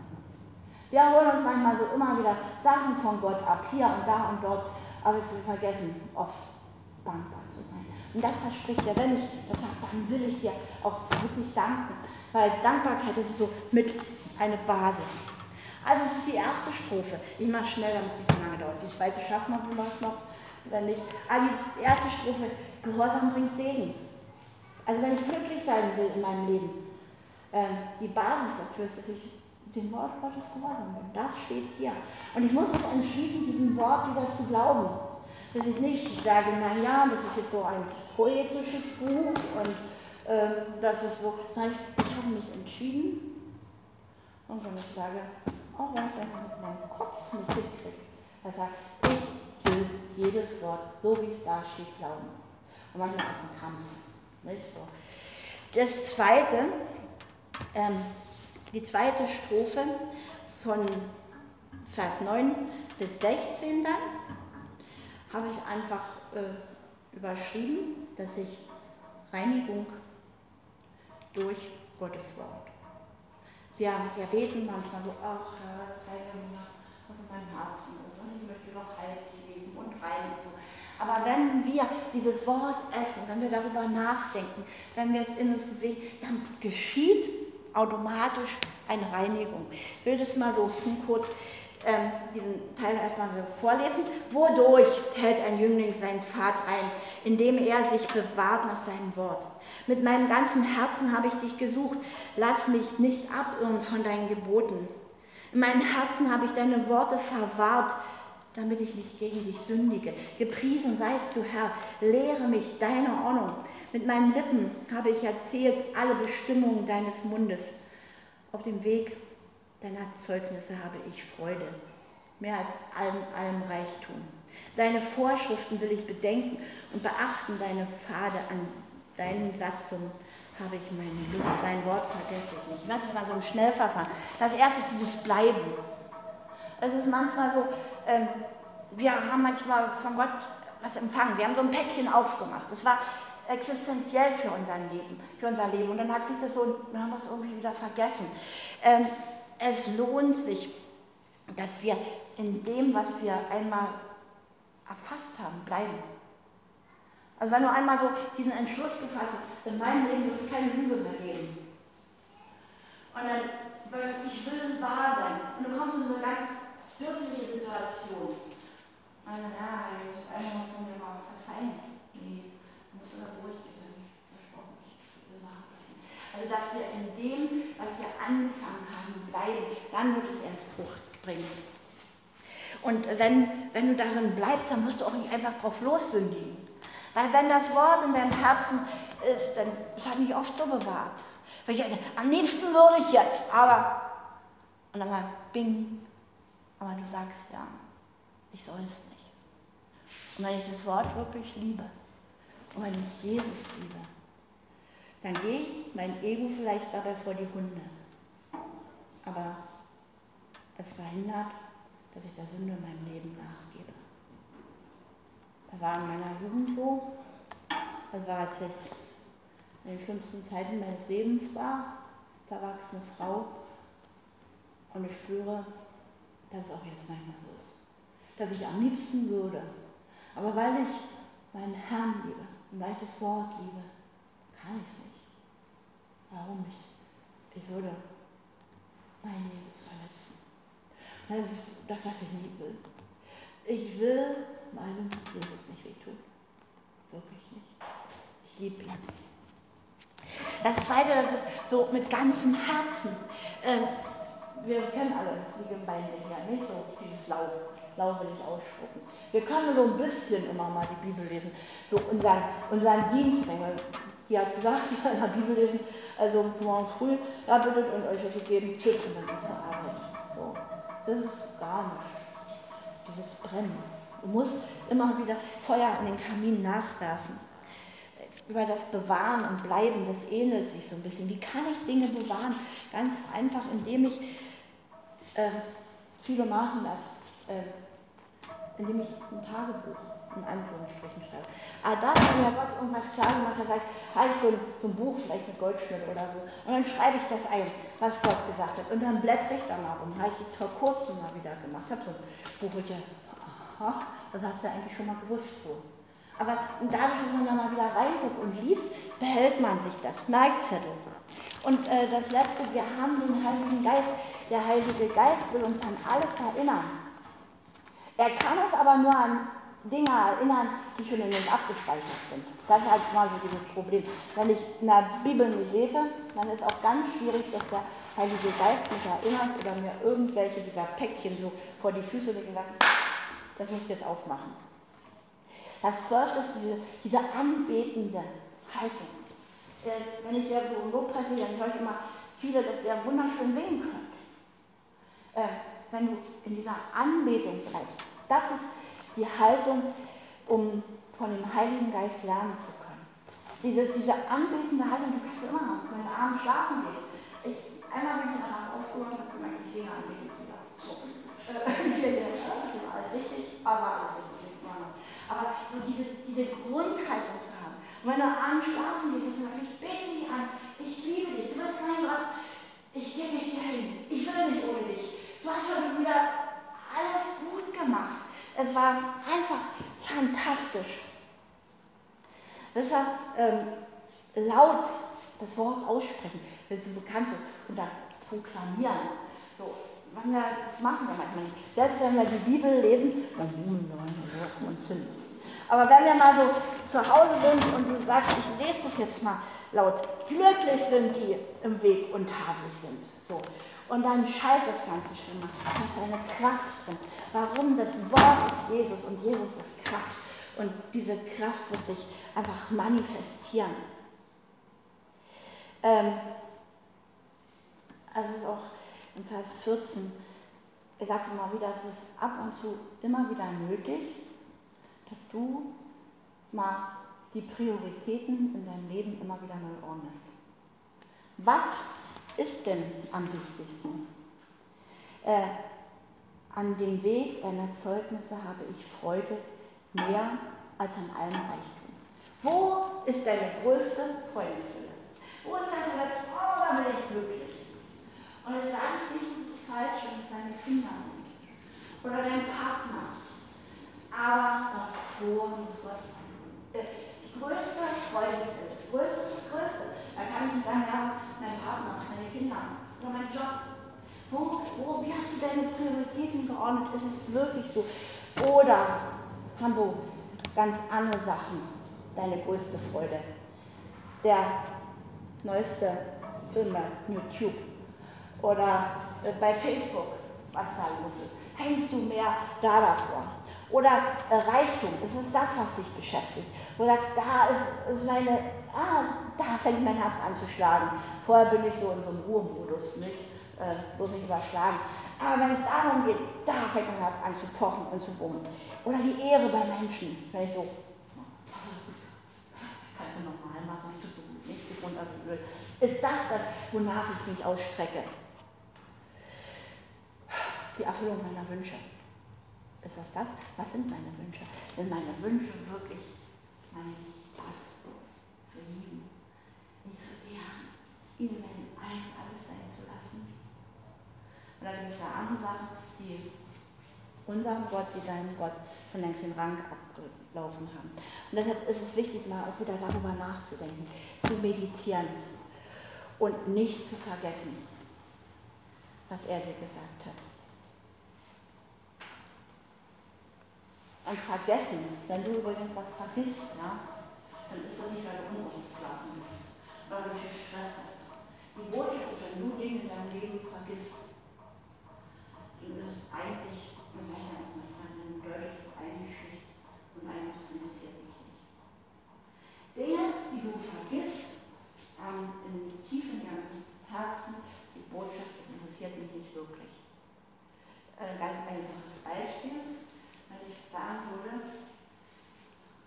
Wir holen uns manchmal so immer wieder Sachen von Gott ab, hier und da und dort, aber wir vergessen oft dankbar zu sein. Und das verspricht er, wenn ich das sage, dann will ich dir auch wirklich danken, weil Dankbarkeit ist so mit eine Basis. Also es ist die erste Strophe. Ich mache schnell, damit es nicht so lange dauert. Die zweite schaffen wir vielleicht noch, wenn nicht. Also die erste Strophe, Gehorsam bringt Segen. Also wenn ich glücklich sein will in meinem Leben, äh, die Basis dafür ist, dass ich dem Wort Gottes gehorsam bin. Das steht hier. Und ich muss mich entschließen, diesem Wort wieder zu glauben. Dass ich nicht sage, naja, das ist jetzt so ein poetisches Buch und äh, das ist so. Nein, ich, ich habe mich entschieden. Und wenn ich sage, auch wenn ich es einfach mit meinem Kopf nicht hinkriege. Er sagt, ich will jedes Wort, so wie es da steht, glauben. Und manchmal ist es ein Kampf. Nicht so. Das zweite, ähm, die zweite Strophe von Vers 9 bis 16 dann, habe ich einfach äh, überschrieben, dass ich Reinigung durch Gottes Wort wir, wir beten manchmal so, ach Herr, zeige mir was in meinem Herzen und ich möchte noch heilig leben und rein und so. Aber wenn wir dieses Wort essen, wenn wir darüber nachdenken, wenn wir es in uns bewegen, dann geschieht automatisch eine Reinigung. Ich will das mal so kurz ähm, diesen Teil erstmal vorlesen. Wodurch hält ein Jüngling seinen Pfad ein, indem er sich bewahrt nach deinem Wort? Mit meinem ganzen Herzen habe ich dich gesucht. Lass mich nicht abirren von deinen Geboten. In meinem Herzen habe ich deine Worte verwahrt, damit ich nicht gegen dich sündige. Gepriesen seist du, Herr, lehre mich deine Ordnung. Mit meinen Lippen habe ich erzählt alle Bestimmungen deines Mundes. Auf dem Weg deiner Zeugnisse habe ich Freude, mehr als allem, allem Reichtum. Deine Vorschriften will ich bedenken und beachten deine Pfade an deinen Satzungen habe ich meine Lust, dein Wort vergesse ich nicht. Das ist mal so ein Schnellverfahren. Das erste ist dieses Bleiben. Es ist manchmal so, ähm, wir haben manchmal von Gott was empfangen. Wir haben so ein Päckchen aufgemacht. Das war existenziell für unser Leben, für unser Leben. Und dann hat sich das so, wir haben das irgendwie wieder vergessen. Ähm, es lohnt sich, dass wir in dem, was wir einmal erfasst haben, bleiben. Also wenn du einmal so diesen Entschluss gefasst hast, in meinem Leben wird es keine Lüge mehr geben. Und dann, ich will wahr sein. Und du kommst in so eine ganz plötzliche Situation. Und dann, ja, einmal muss mir mal verzeihen. Nee, du musst ruhig werden. Versprochen, ich will wahr sein. Also dass wir in dem, was wir angefangen haben, bleiben, dann wird es erst Frucht bringen. Und wenn, wenn du darin bleibst, dann musst du auch nicht einfach drauf lossündigen. Weil wenn das Wort in deinem Herzen ist, dann, das hat mich oft so bewahrt. Ich, am liebsten würde ich jetzt, aber. Und dann mal bing. Aber du sagst ja, ich soll es nicht. Und wenn ich das Wort wirklich liebe und wenn ich Jesus liebe, dann gehe ich mein Ego vielleicht dabei vor die Hunde. Aber es verhindert, dass ich der Sünde in meinem Leben nachgebe. Das war in meiner Jugend so. Das war, als ich in den schlimmsten Zeiten meines Lebens war, als erwachsene Frau. Und ich spüre, dass es auch jetzt manchmal so ist. Dass ich am liebsten würde. Aber weil ich meinen Herrn liebe und weil ich das Wort liebe, kann ich es nicht. Warum nicht? Ich würde meinen Jesus verletzen. Das ist das, was ich nicht will. Ich will meinem Jesus nicht wehtun. Wirklich nicht. Ich liebe ihn. Das Zweite, das ist so mit ganzem Herzen. Ähm, wir kennen alle die Gemeinde hier, nicht so dieses Laub. Laub will ich ausspucken. Wir können so ein bisschen immer mal die Bibel lesen, so unseren, unseren Dienst. Die hat gesagt, ich soll Bibel lesen, also morgen früh, ja, bittet und euch was gegeben, tschüss und dann zur Arbeit. So. Das ist gar nicht. Dieses Brennen. Du musst immer wieder Feuer in den Kamin nachwerfen. Über das Bewahren und Bleiben, das ähnelt sich so ein bisschen. Wie kann ich Dinge bewahren? Ganz einfach, indem ich, äh, viele machen das, äh, indem ich ein Tagebuch in Anführungsstrichen schreibe. Aber da hat mir Gott irgendwas klar gemacht, da sage ich, habe ich so ein, so ein Buch, vielleicht mit Goldschnitt oder so, und dann schreibe ich das ein, was Gott gesagt hat. Und dann blättere ich da mal rum. Habe ich jetzt vor kurzem mal wieder gemacht. Habe so ein Buch, wo ich aha, das hast du eigentlich schon mal gewusst so. Aber dadurch, dass man da mal wieder reinguckt und liest, behält man sich das. Merkzettel. Und äh, das Letzte, wir haben den Heiligen Geist. Der Heilige Geist will uns an alles erinnern. Er kann uns aber nur an Dinge erinnern, die schon in uns abgespeichert sind. Das ist halt mal so dieses Problem. Wenn ich in der Bibel nicht lese, dann ist auch ganz schwierig, dass der Heilige Geist mich erinnert oder mir irgendwelche dieser Päckchen so vor die Füße legt und sagt, das muss ich jetzt aufmachen. Das zwölfte ist diese, diese anbetende Haltung. Wenn ich ja so im Lobpreis sehe, dann höre ich immer viele, dass ihr wunderschön singen könnt. Äh, wenn du in dieser Anbetung bleibst, das ist die Haltung, um von dem Heiligen Geist lernen zu können. Diese, diese anbetende Haltung, du kannst immer haben, wenn du abends schlafen gehst. Ich, einmal bin ich danach aufgewacht und habe gemerkt, ich singe anbeten wieder. So. ist alles richtig, aber alles richtig. Aber so diese, diese Grundhaltung zu haben. Und wenn du abends schlafen gehst, dann sagst ich bete dich an, ich liebe dich, du bist mein Gott, ich gebe mich dir hin, ich will nicht ohne dich. Du hast heute wieder alles gut gemacht. Es war einfach fantastisch. Deshalb ähm, laut das Wort aussprechen, das ist bekannt und dann proklamieren. So, wir, das machen wir manchmal nicht. Selbst wenn wir die Bibel lesen. Aber wenn wir mal so zu Hause sind und du sagst, ich lese das jetzt mal laut, glücklich sind die im Weg und tadelig sind. So. Und dann schallt das Ganze schon mal. Da ist eine Kraft drin. Warum? Das Wort ist Jesus und Jesus ist Kraft. Und diese Kraft wird sich einfach manifestieren. Ähm, also auch in Vers 14, er sagt immer wieder, es ist ab und zu immer wieder nötig, dass du mal die Prioritäten in deinem Leben immer wieder neu ordnest. Was ist denn am wichtigsten? Äh, an dem Weg deiner Zeugnisse habe ich Freude mehr als an allem Reichtum. Wo ist deine größte Freudesfülle? Wo ist das, wo du oh, da bin ich glücklich. Und das sage ich nicht, es ist falsch, wenn es deine Kinder sind oder dein Partner. Aber davor muss Gott sein. Äh, die größte Freude, das größte ist das größte. Da kann ich nicht sagen, ja, mein Partner, meine Kinder oder mein Job. Wo, wo, wie hast du deine Prioritäten geordnet? Ist es wirklich so? Oder haben du ganz andere Sachen deine größte Freude? Der neueste Film bei YouTube oder äh, bei Facebook, was da los ist. Hängst du mehr da davor? Oder Reichtum, ist es das, was dich beschäftigt? Wo du sagst, da ist, ist meine, ah, da fängt mein Herz an zu schlagen. Vorher bin ich so in so einem Ruhemodus, nicht? Äh, bloß nicht überschlagen. Aber wenn es darum geht, da fängt mein Herz an zu pochen und zu bummen. Oder die Ehre bei Menschen, wenn ich so, kannst du nochmal machen, es tut so gut, nicht? Ich Ist das das, wonach ich mich ausstrecke? Die Erfüllung meiner Wünsche. Ist das das? Was sind meine Wünsche? Sind meine Wünsche wirklich meine lieben, ihn zu ehren, ihn in allen alles sein zu lassen? Und dann gibt es da andere Sachen, die unserem Gott, wie deinem Gott, von längst den Rang abgelaufen haben. Und deshalb ist es wichtig, mal auch wieder darüber nachzudenken, zu meditieren und nicht zu vergessen, was er dir gesagt hat. und vergessen. Wenn du übrigens was vergisst, ja, dann ist das nicht, weil du unausgeschlafen bist, weil du viel Stress hast. Die Botschaft ist, wenn du Dinge in deinem Leben vergisst, dann ist es eigentlich, man sagt ja auch manchmal, dann bedeutet es und einfach, es interessiert dich nicht. Dinge, die du vergisst, ähm, in tief in deinem Herzen, die Botschaft, das interessiert mich nicht wirklich. Ein äh, ganz einfaches Beispiel wenn ich sagen würde,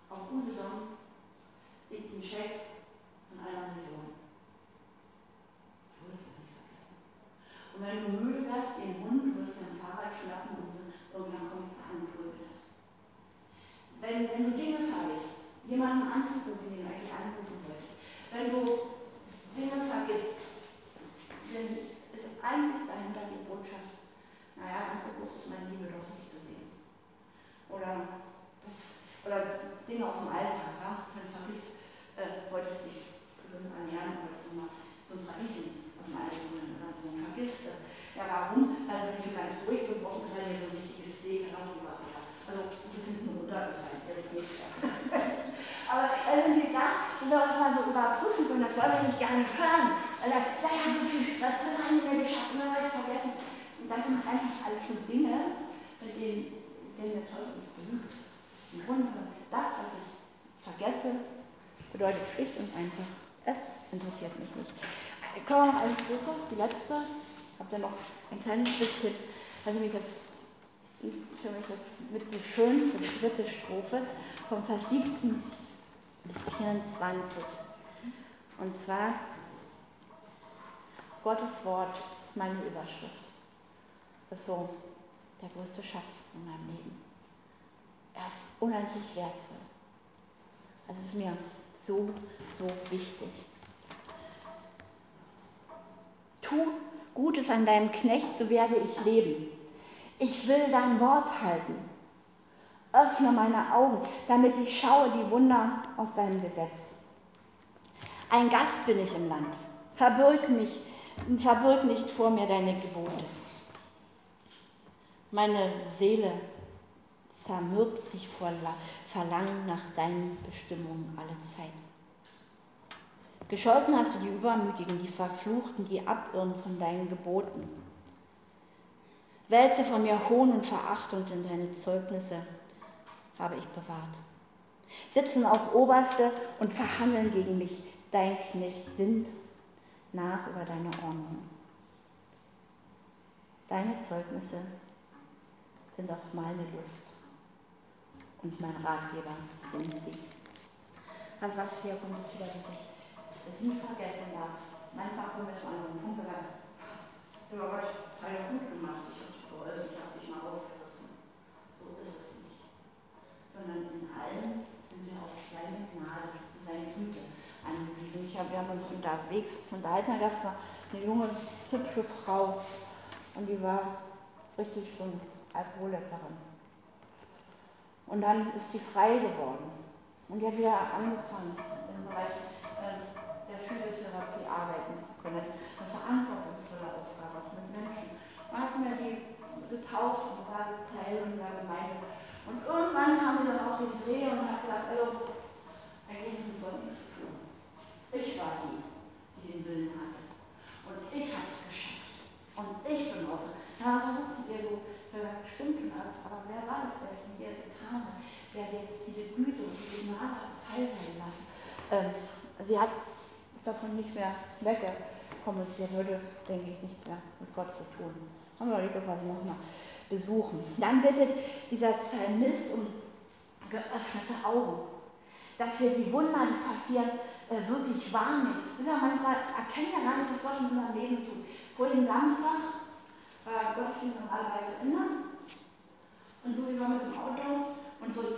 auf unserem liegt ein Scheck von einer Million. Du wirst das nicht vergessen. Und wenn du müde wärst, den Hund, wirst du ein Fahrrad schnappen und irgendwann kommt der an und holt das. Wenn, wenn du Dinge vergisst, jemanden anzurufen, den du eigentlich anrufen wolltest, wenn du Dinge vergisst, dann ist eigentlich dahinter die Botschaft, naja, so groß ist meine Liebe doch nicht oder, das, oder Dinge aus dem Alltag. Ja? Man vergisst, äh, wolltest dich gesund ernähren, wolltest du mal so ein Vergessen aus dem Alltag holen oder so. Vergisst das. Ja, warum? Also nicht so ganz durchgebrochen ist, weil hier so ein richtiges Steak Kartoffel war. Ja. Also das ist hinten runtergefallen, direkt nicht. Aber also die sagt, du sollst mal so überprüfen können, das wollen wir nicht nicht hören. Weil er sagt, ja, so viel, was haben wir geschafft, wir haben vergessen. Und das sind einfach alles so Dinge, mit denen denn der Teufel uns belügt. Im Grunde, das, was ich vergesse, bedeutet schlicht und einfach, es interessiert mich nicht. Kommen wir noch eine Strophe, die letzte. Habt ihr noch ein kleines bisschen, also mich das, für mich das mit die schönste, die dritte Strophe, vom Vers 17 bis 24. Und zwar, Gottes Wort ist meine Überschrift. Das ist so der größte Schatz in meinem Leben. Er ist unendlich wertvoll. Es ist mir so, so wichtig. Tu Gutes an deinem Knecht, so werde ich leben. Ich will dein Wort halten. Öffne meine Augen, damit ich schaue die Wunder aus deinem Gesetz. Ein Gast bin ich im Land. Verbirg mich, verbirg nicht vor mir deine Gebote. Meine Seele zermürbt sich vor Verlangen nach deinen Bestimmungen alle Zeit. Gescholten hast du die Übermütigen, die Verfluchten, die abirren von deinen Geboten. Wälze von mir Hohn und Verachtung, denn deine Zeugnisse habe ich bewahrt. Sitzen auch Oberste und verhandeln gegen mich. Dein Knecht sind nach über deine Ordnung. Deine Zeugnisse sind auch meine Lust und mein Ratgeber sind sie. Also was hier kommt, ist wieder, dass ich nie vergessen darf. Manchmal kommt es an so einen Punkt, wo du hat ja gut gemacht, ich habe dich geholfen, ich habe dich mal rausgerissen. So ist es nicht. Sondern in allem sind wir auf seine Gnade und seine Güte angewiesen. Ich hab, wir haben uns unterwegs unterhalten, da gab es eine junge, hübsche Frau und die war richtig schon Alkoholikerin. Und dann ist sie frei geworden. Und die hat wieder angefangen, im Bereich äh, der Physiotherapie arbeiten zu können. Eine verantwortungsvolle Aufgabe auch mit Menschen. Man hat mir die getauft und war Teil unserer Gemeinde. Und irgendwann haben wir dann auch den Dreh und hat gesagt, also, eigentlich müssen wir nichts tun. Ich war die, die den Willen hatte. Und ich habe es geschafft. Und ich bin offen. Da versuchten wir so gesagt, stimmt schon hat. Aber wer war das der getan hat, der diese Güte und diese Gnade hat teilhaben lassen? Ähm, sie hat, ist davon nicht mehr weggekommen. Sie würde, denke ich, nichts mehr mit Gott zu tun. Haben wir quasi nochmal besuchen. Dann bittet dieser Psalmist um geöffnete Augen, dass wir die Wunder, die passieren, äh, wirklich wahrnehmen. Das ist ja manchmal erkennen ja gar nicht, was Gott in unserem Leben tut. Vor dem Samstag war Gottesdienst normalerweise immer. Und so wie wir mit dem Auto und so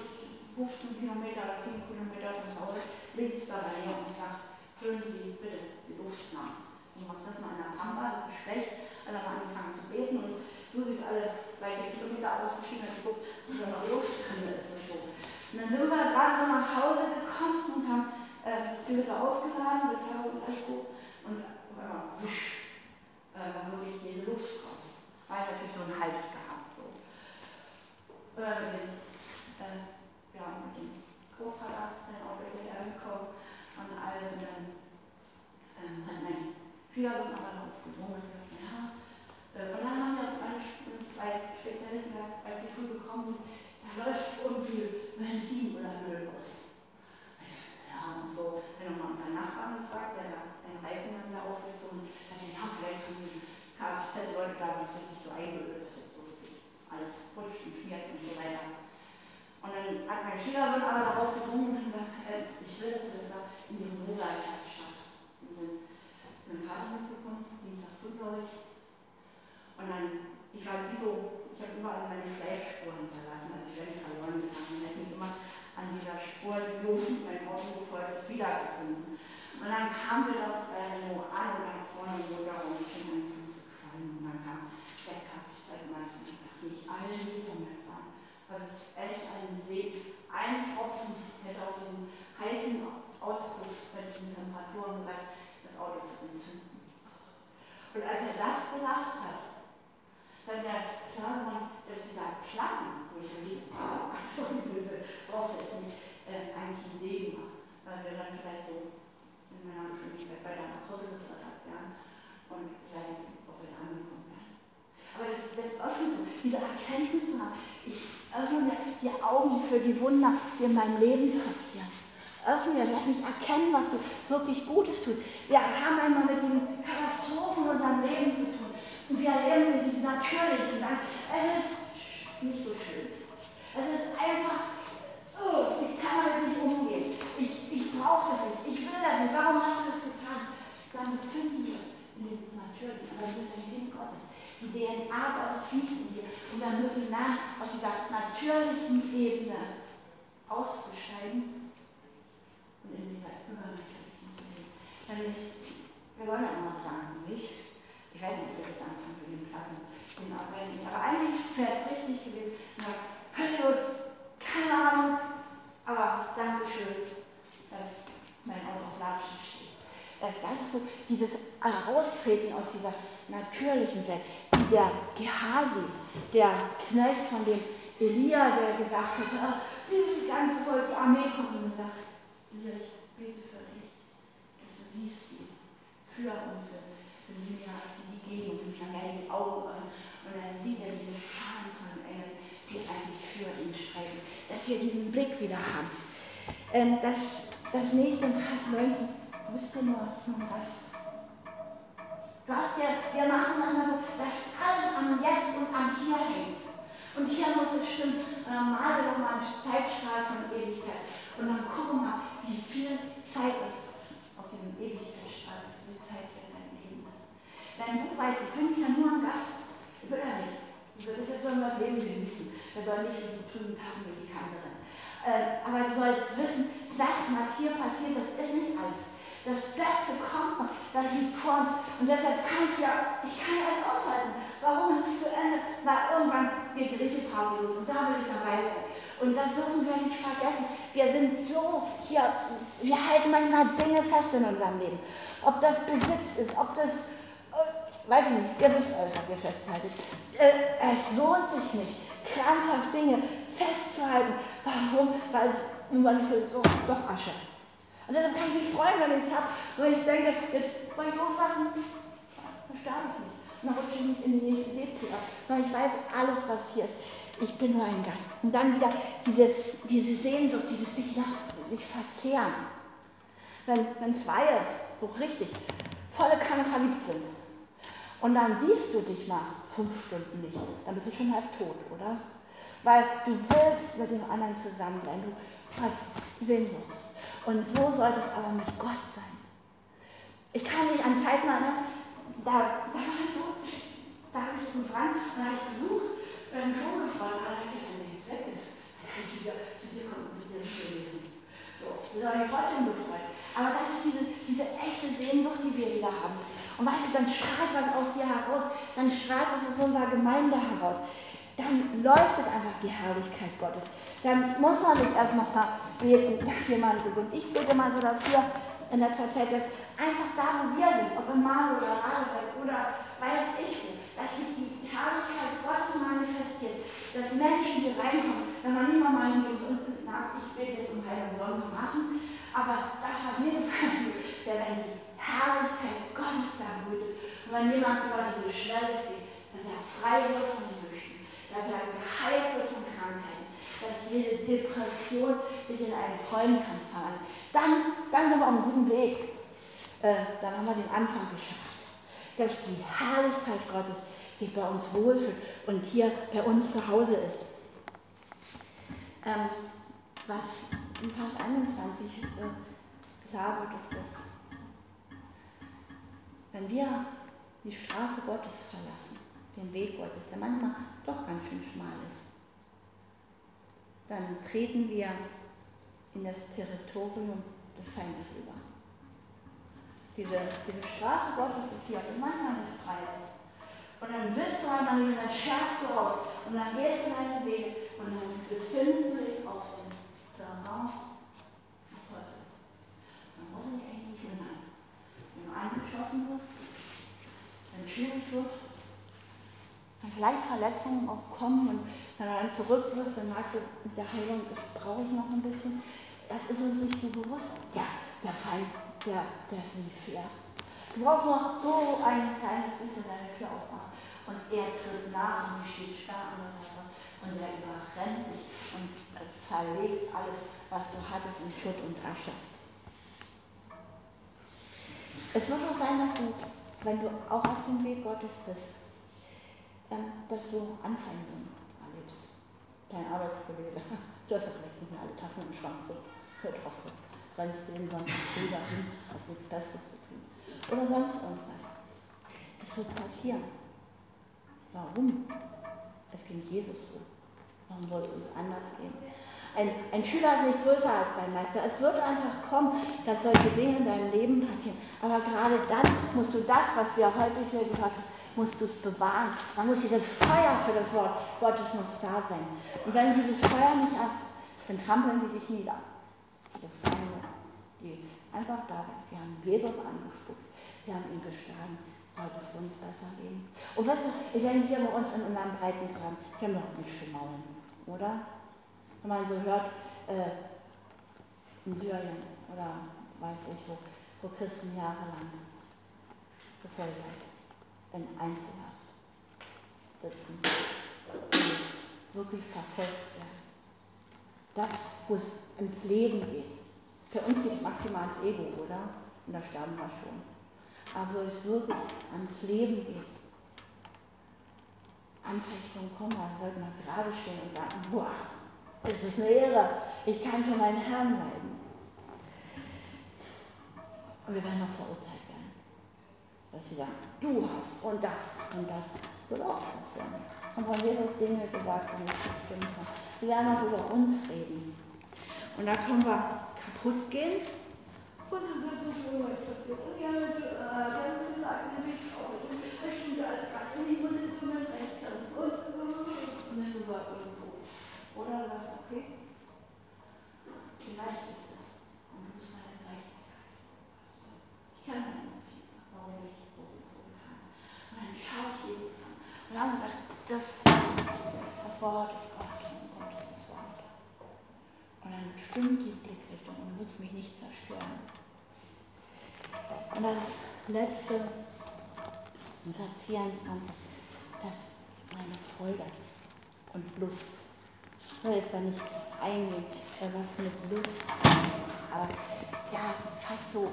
15 Kilometer oder 10 Kilometer von Hause links da mir und sagt, füllen Sie bitte die Luft nach. Ich mache das mal in der Pampa, das ist schlecht. Also haben wir angefangen zu beten und so wie es alle bei den Kilometer ausgeschieden hat, geguckt, und so eine Luft drin ist und so. Und dann sind wir gerade so nach Hause gekommen und haben äh, die Hütte ausgeladen, Gitarre und alles. Und auf einmal, wusch, äh, war wirklich die Luft raus. Weil natürlich nur einen Hals gehabt. So. Äh, äh, ja, dem Großvater, sein Auto hierher gekommen und alles. Und dann ähm, hat mein Schwiegersohn aber noch gesungen und gesagt, ja. Äh, und dann haben wir meine zwei Spezialisten gesagt, als sie früh gekommen sind, da läuft irgendwie Benzin oder Öl aus. Ja, und so, wenn man unseren Nachbarn gefragt, der da einen Reifen dann da aufgezogen hat, ja, vielleicht von diesen Kfz-Leute da, das richtig so eingeölt, das ist so alles rutscht und schmiert und so weiter. Und dann hat mein Schülerin aber darauf gedrungen und gesagt, äh, ich will, dass du das in die Mosa-Stadt schaffst. Und dann ist mein Vater mitgekommen, Dienstag früh, glaube ich. Und dann, ich war wie so, ich habe überall meine Schleifspuren hinterlassen, also ich wäre nicht verloren gegangen. Ich mich immer an dieser Spur gelogen, mein Auto gefolgt, es wiedergefunden. Und dann kamen wir dort bei Renault an und dann vorne wurde darum, ich bin und dann kam der Kfz-Meister und dachte, nicht alle Meter mehr fahren. Weil es echt einen See, ein Tropfen hätte auf diesen heißen Auspuff bei diesen Temperaturen gereicht, das Auto zu entzünden. Und als er das gesagt hat, dass er klar war, dass dieser Klang, wo ich nicht, oh, brauchst du jetzt nicht, äh, eigentlich ein Segen war, weil wir dann vielleicht so in meiner Geschwindigkeit weiter nach Hause gebracht haben. Und ich weiß nicht, ob wir da angekommen wären. Aber das, das öffnet so, diese Erkenntnis zu haben. Ich öffne die Augen für die Wunder, die in meinem Leben passieren. Öffne mir, lass mich erkennen, was du wirklich Gutes tust. Wir haben einmal mit diesen Katastrophen in unserem Leben zu tun. Und wir erleben mit diesem Natürlichen. Es ist nicht so schön. Es ist einfach, oh, ich kann damit nicht umgehen. Ich, ich brauche das nicht. Ich will das nicht. Warum hast du das getan? Dann finden wir in dem Natürlichen. Aber das ist ein Kind Gottes. Die DNA Gottes fließt in dir. Und dann müssen wir lernen, aus dieser natürlichen Ebene auszusteigen und in dieser übernatürlichen leben. Nämlich, wir wollen ja immer danken, nicht? Ich weiß nicht, ob wir anfangen für den Platten, den Abweisen. Aber eigentlich wäre es richtig gewesen. Halleluja, keine Ahnung, aber Dankeschön, dass mein Auto auf Latschen steht. Äh, das ist so dieses Heraustreten aus dieser natürlichen Welt, wie der Gehasi, der Knecht von dem Elia, der gesagt hat, ah, dieses ganze Volk, die Armee kommt und sagt, Elia, ich bete für dich, dass du siehst ihn, für uns sind Linie, als sie die gehen und dann die Augen öffnen und dann sieht er diese Scharen von Engeln, die eigentlich für ihn streiten, dass wir diesen Blick wieder haben. Ähm, das, das nächste Vers 19, wisst ihr nur, nur was? Du hast ja, wir machen dann so, dass alles am Jetzt und am Hier hängt. Und hier muss es stimmen. Und dann male doch mal einen Zeitstrahl von Ewigkeit. Und dann gucken wir mal, wie viel Zeit es auf diesem Ewigkeitsstrahl, wie viel Zeit in deinem Leben ist. Dein Buch weiß, ich bin ja nur ein Gast. Ich will ja nicht. Also das sollen wir das Leben genießen. Wir sollen nicht so tun, tassen wie die anderen. Äh, aber du sollst wissen, das, was hier passiert, das ist nicht alles. Das Beste kommt noch, das liegt vor uns. Und deshalb kann ich ja, ich kann ja alles aushalten. Warum ist es zu Ende? Weil irgendwann geht die richtige Party los und da will ich dabei sein. Und das dürfen wir nicht vergessen. Wir sind so hier, wir halten manchmal Dinge fest in unserem Leben. Ob das Besitz ist, ob das, äh, weiß ich nicht, ihr wisst alles, was ihr festhaltet. Äh, es lohnt sich nicht, krankhaft Dinge festzuhalten. Warum? Weil es nun mal so doch Asche. Und deshalb kann ich mich freuen, wenn ich es habe, weil ich denke, jetzt ich loslassen, dann sterbe ich nicht. und dann rutsche ich nicht in die nächste Lebtür sondern ich weiß alles, was hier ist. Ich bin nur ein Gast. Und dann wieder diese, diese Sehnsucht, dieses sich, sich verzehren. Wenn, wenn zwei so richtig volle Kanne verliebt sind und dann siehst du dich nach fünf Stunden nicht, dann bist du schon halb tot, oder? Weil du willst mit dem anderen zusammen sein, du hast Sehnsucht. Und so sollte es aber mit Gott sein. Ich kann mich an Zeiten erinnern, da, da war es so, da habe ich gut dran da habe ich Besuch beim Schon gefragt, da habe ich gedacht, wenn jetzt weg ist, dann kann ich wieder zu dir kommen und mit dir lesen. So, das habe ich trotzdem gefreut. Aber das ist diese, diese echte Sehnsucht, die wir wieder haben. Und weißt du, dann strahlt was aus dir heraus, dann strahlt was aus unserer Gemeinde heraus. Dann leuchtet einfach die Herrlichkeit Gottes. Dann muss man nicht erst noch mal beten, dass jemand gesund. Ich bete mal so dafür in letzter Zeit, dass einfach da, wo wir sind, ob im Mal oder Radeberg oder weiß ich wo, dass sich die Herrlichkeit Gottes manifestiert, dass Menschen hier reinkommen, wenn man niemand mal hingeht und nach, ich will jetzt um Heiligen Sonntag machen, aber das, was mir gefallen würde, wäre, wenn die Herrlichkeit Gottes da brütet und wenn jemand über diese Schwelle geht, dass er frei wird von Süchten, dass er geheilt wird von dass jede Depression sich in einen Freundenkranz fallen. Dann, dann sind wir auf einem guten Weg. Äh, dann haben wir den Anfang geschafft. Dass die Herrlichkeit Gottes sich bei uns wohlfühlt und hier bei uns zu Hause ist. Ähm, was in Vers 21 äh, klar wird, ist, dass wenn wir die Straße Gottes verlassen, den Weg Gottes, der manchmal doch ganz schön schmal ist, dann treten wir in das Territorium des Feindes über. Diese, diese Straße Gottes ist hier manchmal nicht breit. Und dann willst du einmal hier, dann scherzt du raus und dann gehst du deine Wege und dann befindest du dich auf dem Terrain des Teufels. Man muss sich echt nicht wundern. Wenn du eingeschossen wirst, wenn es schwierig wird, dann vielleicht Verletzungen auch kommen und wenn du dann zurück wirst, dann magst du mit der Heilung, brauche ich noch ein bisschen. Das ist uns nicht so bewusst. Ja, der Feind der, der ist nicht fair. Du brauchst noch so ein kleines bisschen deine Tür aufmachen. Und er tritt nach und steht starr der Seite und er überrennt dich und zerlegt alles, was du hattest in Schutt und Asche. Es wird auch sein, dass du, wenn du auch auf dem Weg Gottes bist, dass du Anfeindungen. Dein Arbeitskollege, du hast ja vielleicht nicht mehr alle Tassen im Schrank so getroffen rennst du irgendwann drüber hin, hast nichts Besseres zu tun. Oder sonst irgendwas. Das wird passieren. Warum? Es ging Jesus so. Warum wollte es anders gehen? Ein, ein, Schüler ist nicht größer als sein Meister. Es wird einfach kommen, dass solche Dinge in deinem Leben passieren. Aber gerade dann musst du das, was wir heute hier gesagt haben, musst du es bewahren. Dann muss dieses Feuer für das Wort Gottes noch da sein. Und wenn du dieses Feuer nicht hast, dann trampeln sie dich nieder. Diese Feinde die einfach da sind. Wir haben Jesus angespuckt, wir haben ihn geschlagen, sollte es uns besser gehen. Und was ist, denke hier bei uns in unserem Breitengraben, wir haben doch nicht für Mauern, oder? Wenn man so hört, äh, in Syrien oder weiß ich wo, wo Christen jahrelang gefoltert in Einzelhaft sitzen, die wirklich verfolgt werden. Das, wo es ins Leben geht, für uns geht es maximal ins Ego, oder? Und da sterben wir schon. Aber wo es wirklich ans Leben geht, Anfechtungen kommen, dann sollte man gerade stehen und sagen, boah, es ist eine Ehre, ich kann für meinen Herrn leiden. Und wir werden noch verurteilt. Dass sie sagen, du hast und das und das wird auch passieren. Und von Jesus Dinge gesagt, die nicht bestimmt haben. Wir werden auch über uns reden. Und da können wir kaputt gehen. Und dann sind so schön, und ja, dann sind wir nämlich traurig. Und das stimmt alles gar nicht. Ich muss jetzt für mein Recht haben. Und, dann wir irgendwo. Oder sagst okay, vielleicht ist es. Und du musst meine Gerechtigkeit. Ich kann nicht, warum ich so tun kann. Und dann schaue ich Jesus an. Und dann sagt, das, das Wort ist Gott. Und dann stimmt die Blickrichtung und wird mich nicht zerstören. Und das letzte, Vers 24, dass meine Freude und Lust, ich will jetzt da nicht eingehen, was mit Lust ist, aber ja, fast so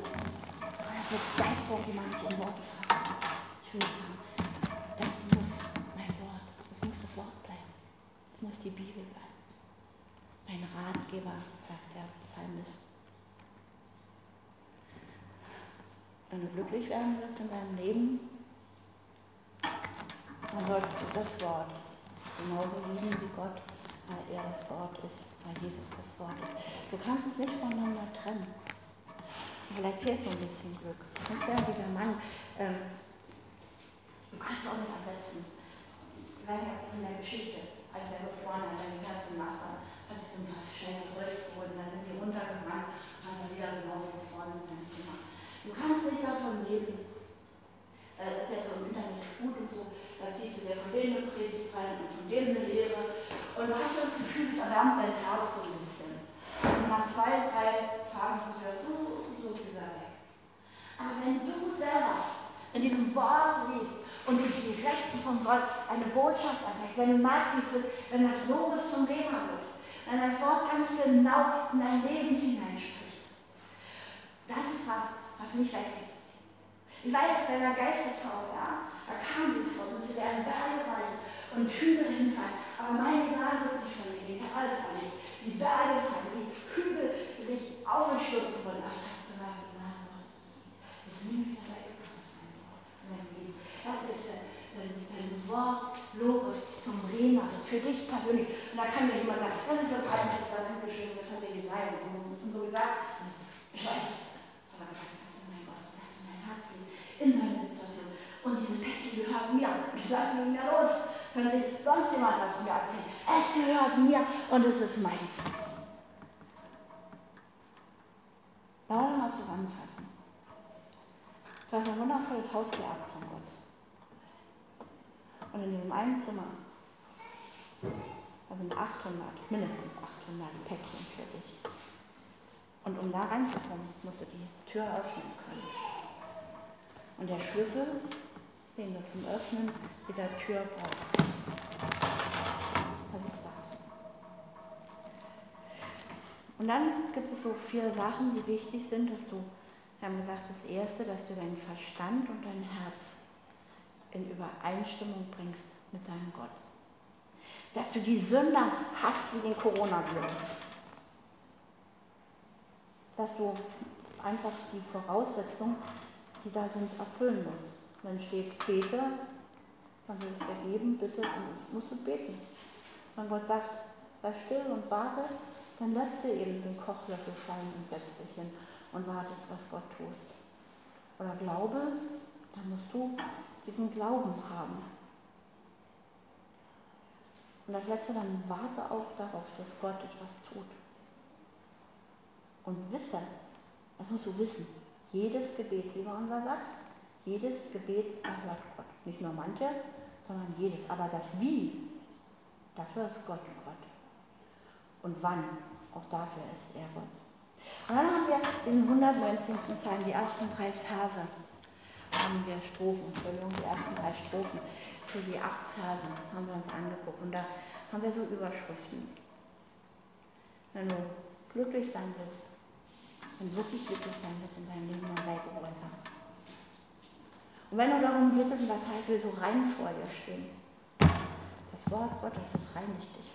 Begeisterung, die man nicht in Worte fassen kann. Ich will sagen, die Bibel bleiben. Mein Ratgeber, sagt der Psalmist. Wenn du glücklich werden willst in deinem Leben, dann solltest du das Wort genauso lieben wie Gott, weil er das Wort ist, weil Jesus das Wort ist. Du kannst es nicht voneinander trennen. Vielleicht fehlt noch ein bisschen Glück. Das ist ja dieser Mann, ähm, du kannst es auch nicht ersetzen. Vielleicht in der Geschichte, als er gefroren hat, dann ganzen Nachbarn, hat sich so ein paar schnelle Holz geholt, dann sind die runtergerannt und haben wieder genau gefroren in seinem Zimmer. Du kannst nicht davon leben. Das ist ja so im Internet gut und so. Da ziehst du dir von denen eine Predigt rein und von denen eine Lehre. Und du hast das Gefühl, es erwärmt dein Herz so ein bisschen. Und nach zwei, drei Tagen ist es wieder so, so wieder weg. Aber wenn du selber in diesem Wort liest und du direkt von Gott eine Botschaft erfährst, wenn du magst, wenn das Lobes zum Thema wird, wenn das Wort ganz genau in dein Leben hineinspricht, das ist was, was mich weggeht. Ich war jetzt bei einer Geistesfrau, ja, da kam dieses Wort, musste werden Berge weichen und Hügel hinfallen. Aber meine Gnade wird nicht von mir gehen, alles an mich. Die Berge fallen, die Hügel sich aufstürzen wollen. Aber ich habe gerade die Gnade Gottes ist nie weggekommen aus meinem Leben. Das ist ein Wort Lobes zum also für dich persönlich. Und da kann mir jemand sagen, das ist so peinlich, das war Dankeschön, das hat er gesagt und so gesagt. Ich weiß, in meine Situation. Und dieses Päckchen gehört mir. Ich lasse mir mehr los. Kann sich sonst jemand was mir erzählen. Es gehört mir und es ist meins. Wollen wir mal zusammenfassen. Du hast ein wundervolles Haus geerbt von Gott. Und in diesem einen Zimmer, da sind 800, mindestens 800 Päckchen für dich. Und um da reinzukommen, musst du die Tür öffnen können. Und der Schlüssel, den du zum Öffnen dieser Tür brauchst, was ist das? Und dann gibt es so vier Sachen, die wichtig sind, dass du, wir haben gesagt, das erste, dass du deinen Verstand und dein Herz in Übereinstimmung bringst mit deinem Gott. Dass du die Sünder hast wie den Coronavirus. Dass du einfach die Voraussetzung die da sind, erfüllen muss. Dann steht bete, dann will ich dir geben, bitte, und musst du beten. Wenn Gott sagt, sei still und warte, dann lässt du eben den Kochlöffel fallen und setzt dich hin und wartest, was Gott tust. Oder Glaube, dann musst du diesen Glauben haben. Und das letzte, dann warte auch darauf, dass Gott etwas tut. Und wisse, das musst du wissen, jedes Gebet, lieber unser Satz, jedes Gebet erhört Gott. Nicht nur manche, sondern jedes. Aber das Wie, dafür ist Gott Gott. Und wann, auch dafür ist er Gott. Und dann haben wir in 119. Psalm die ersten drei Verse, haben wir Strophen, Entschuldigung, die ersten drei Strophen für die acht Verse haben wir uns angeguckt. Und da haben wir so Überschriften. Wenn du glücklich sein willst, und wirklich glücklich sein wird in deinem Leben, dann sei gehorsam. Und wenn du darum bittest, was heißt, will so rein vor dir stehen. Das Wort Gottes, das reinigt dich.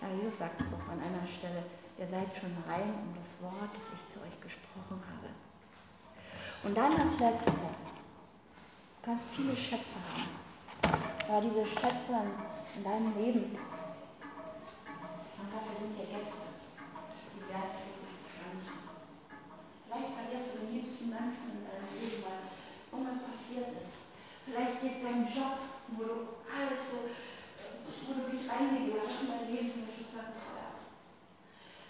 Ja, Jesus sagt doch an einer Stelle, ihr seid schon rein um das Wort, das ich zu euch gesprochen habe. Und dann das Letzte. Kannst viele Schätze haben. Aber diese Schätze in deinem Leben, man sagt, wir sind ja Gäste. Die werden Vielleicht verlierst du den liebsten Menschen in deinem Leben, weil irgendwas passiert ist. Vielleicht geht dein Job, wo du alles so, wo du dich reingegeben hast, in dein Leben für.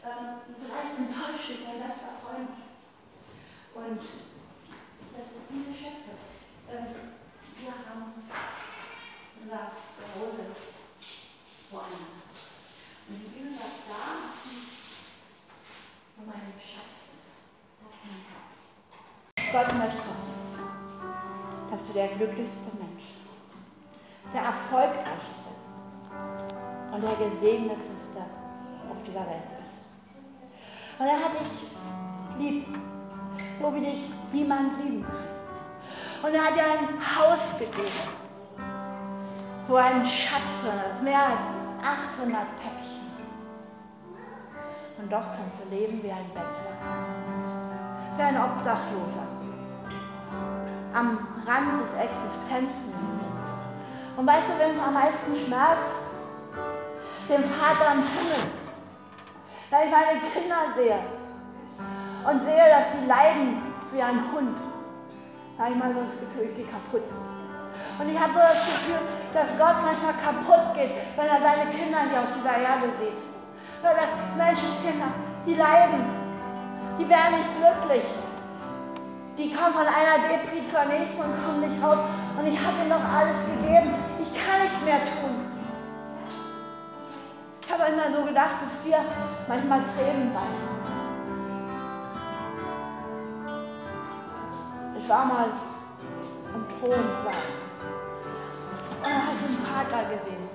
Ähm, vielleicht enttäuscht dich dein bester Freund. Und das ist diese Schätze. Ähm, wir haben unser Zuhause woanders. Und die Bibel sagt da, wo mein Schatz Gott möchte, dass du der glücklichste Mensch, der erfolgreichste und der gesegneteste auf dieser Welt ist. Und er hat dich lieb, so wie dich niemand lieben kann. Und er hat dir ein Haus gegeben, wo ein Schatz drin ist, mehr als 800 Päckchen. Und doch kannst du leben wie ein Bettler, wie ein Obdachloser, am Rand des Existenzminimums. Und weißt du, wenn es am meisten schmerzt? Dem Vater im Himmel. Wenn ich meine Kinder sehe und sehe, dass sie leiden wie ein Hund, da habe ich mal so das Gefühl, ich gehe kaputt. Und ich habe das Gefühl, dass Gott manchmal kaputt geht, wenn er seine Kinder hier auf dieser Erde sieht. Weil er, Menschenkinder, die leiden, die werden nicht glücklich. Die kommen von einer Depri zur nächsten und kommen nicht raus. Und ich habe ihnen noch alles gegeben. Ich kann nicht mehr tun. Ich habe immer so gedacht, dass wir manchmal Tränen weinen. War mal im Thronplatz. Und er hat den Vater gesehen.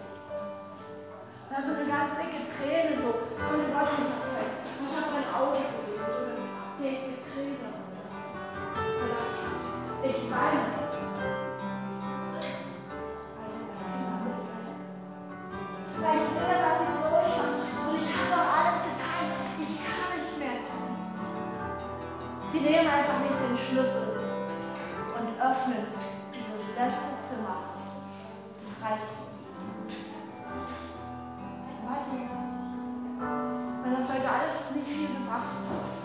Und er hat so eine ganz dicke Träne so von dem Gott Und ich habe mein Auge gesehen, so eine dicke Träne. Ich weine. Weil ich sehe, dass ich durchmache und ich habe alles getan. Ich kann nicht mehr. Sie nehmen einfach nicht den Schlüssel und öffnen dieses letzte Zimmer. Das reicht. Ich weiß nicht, wenn das heute alles nicht viel gebracht hat.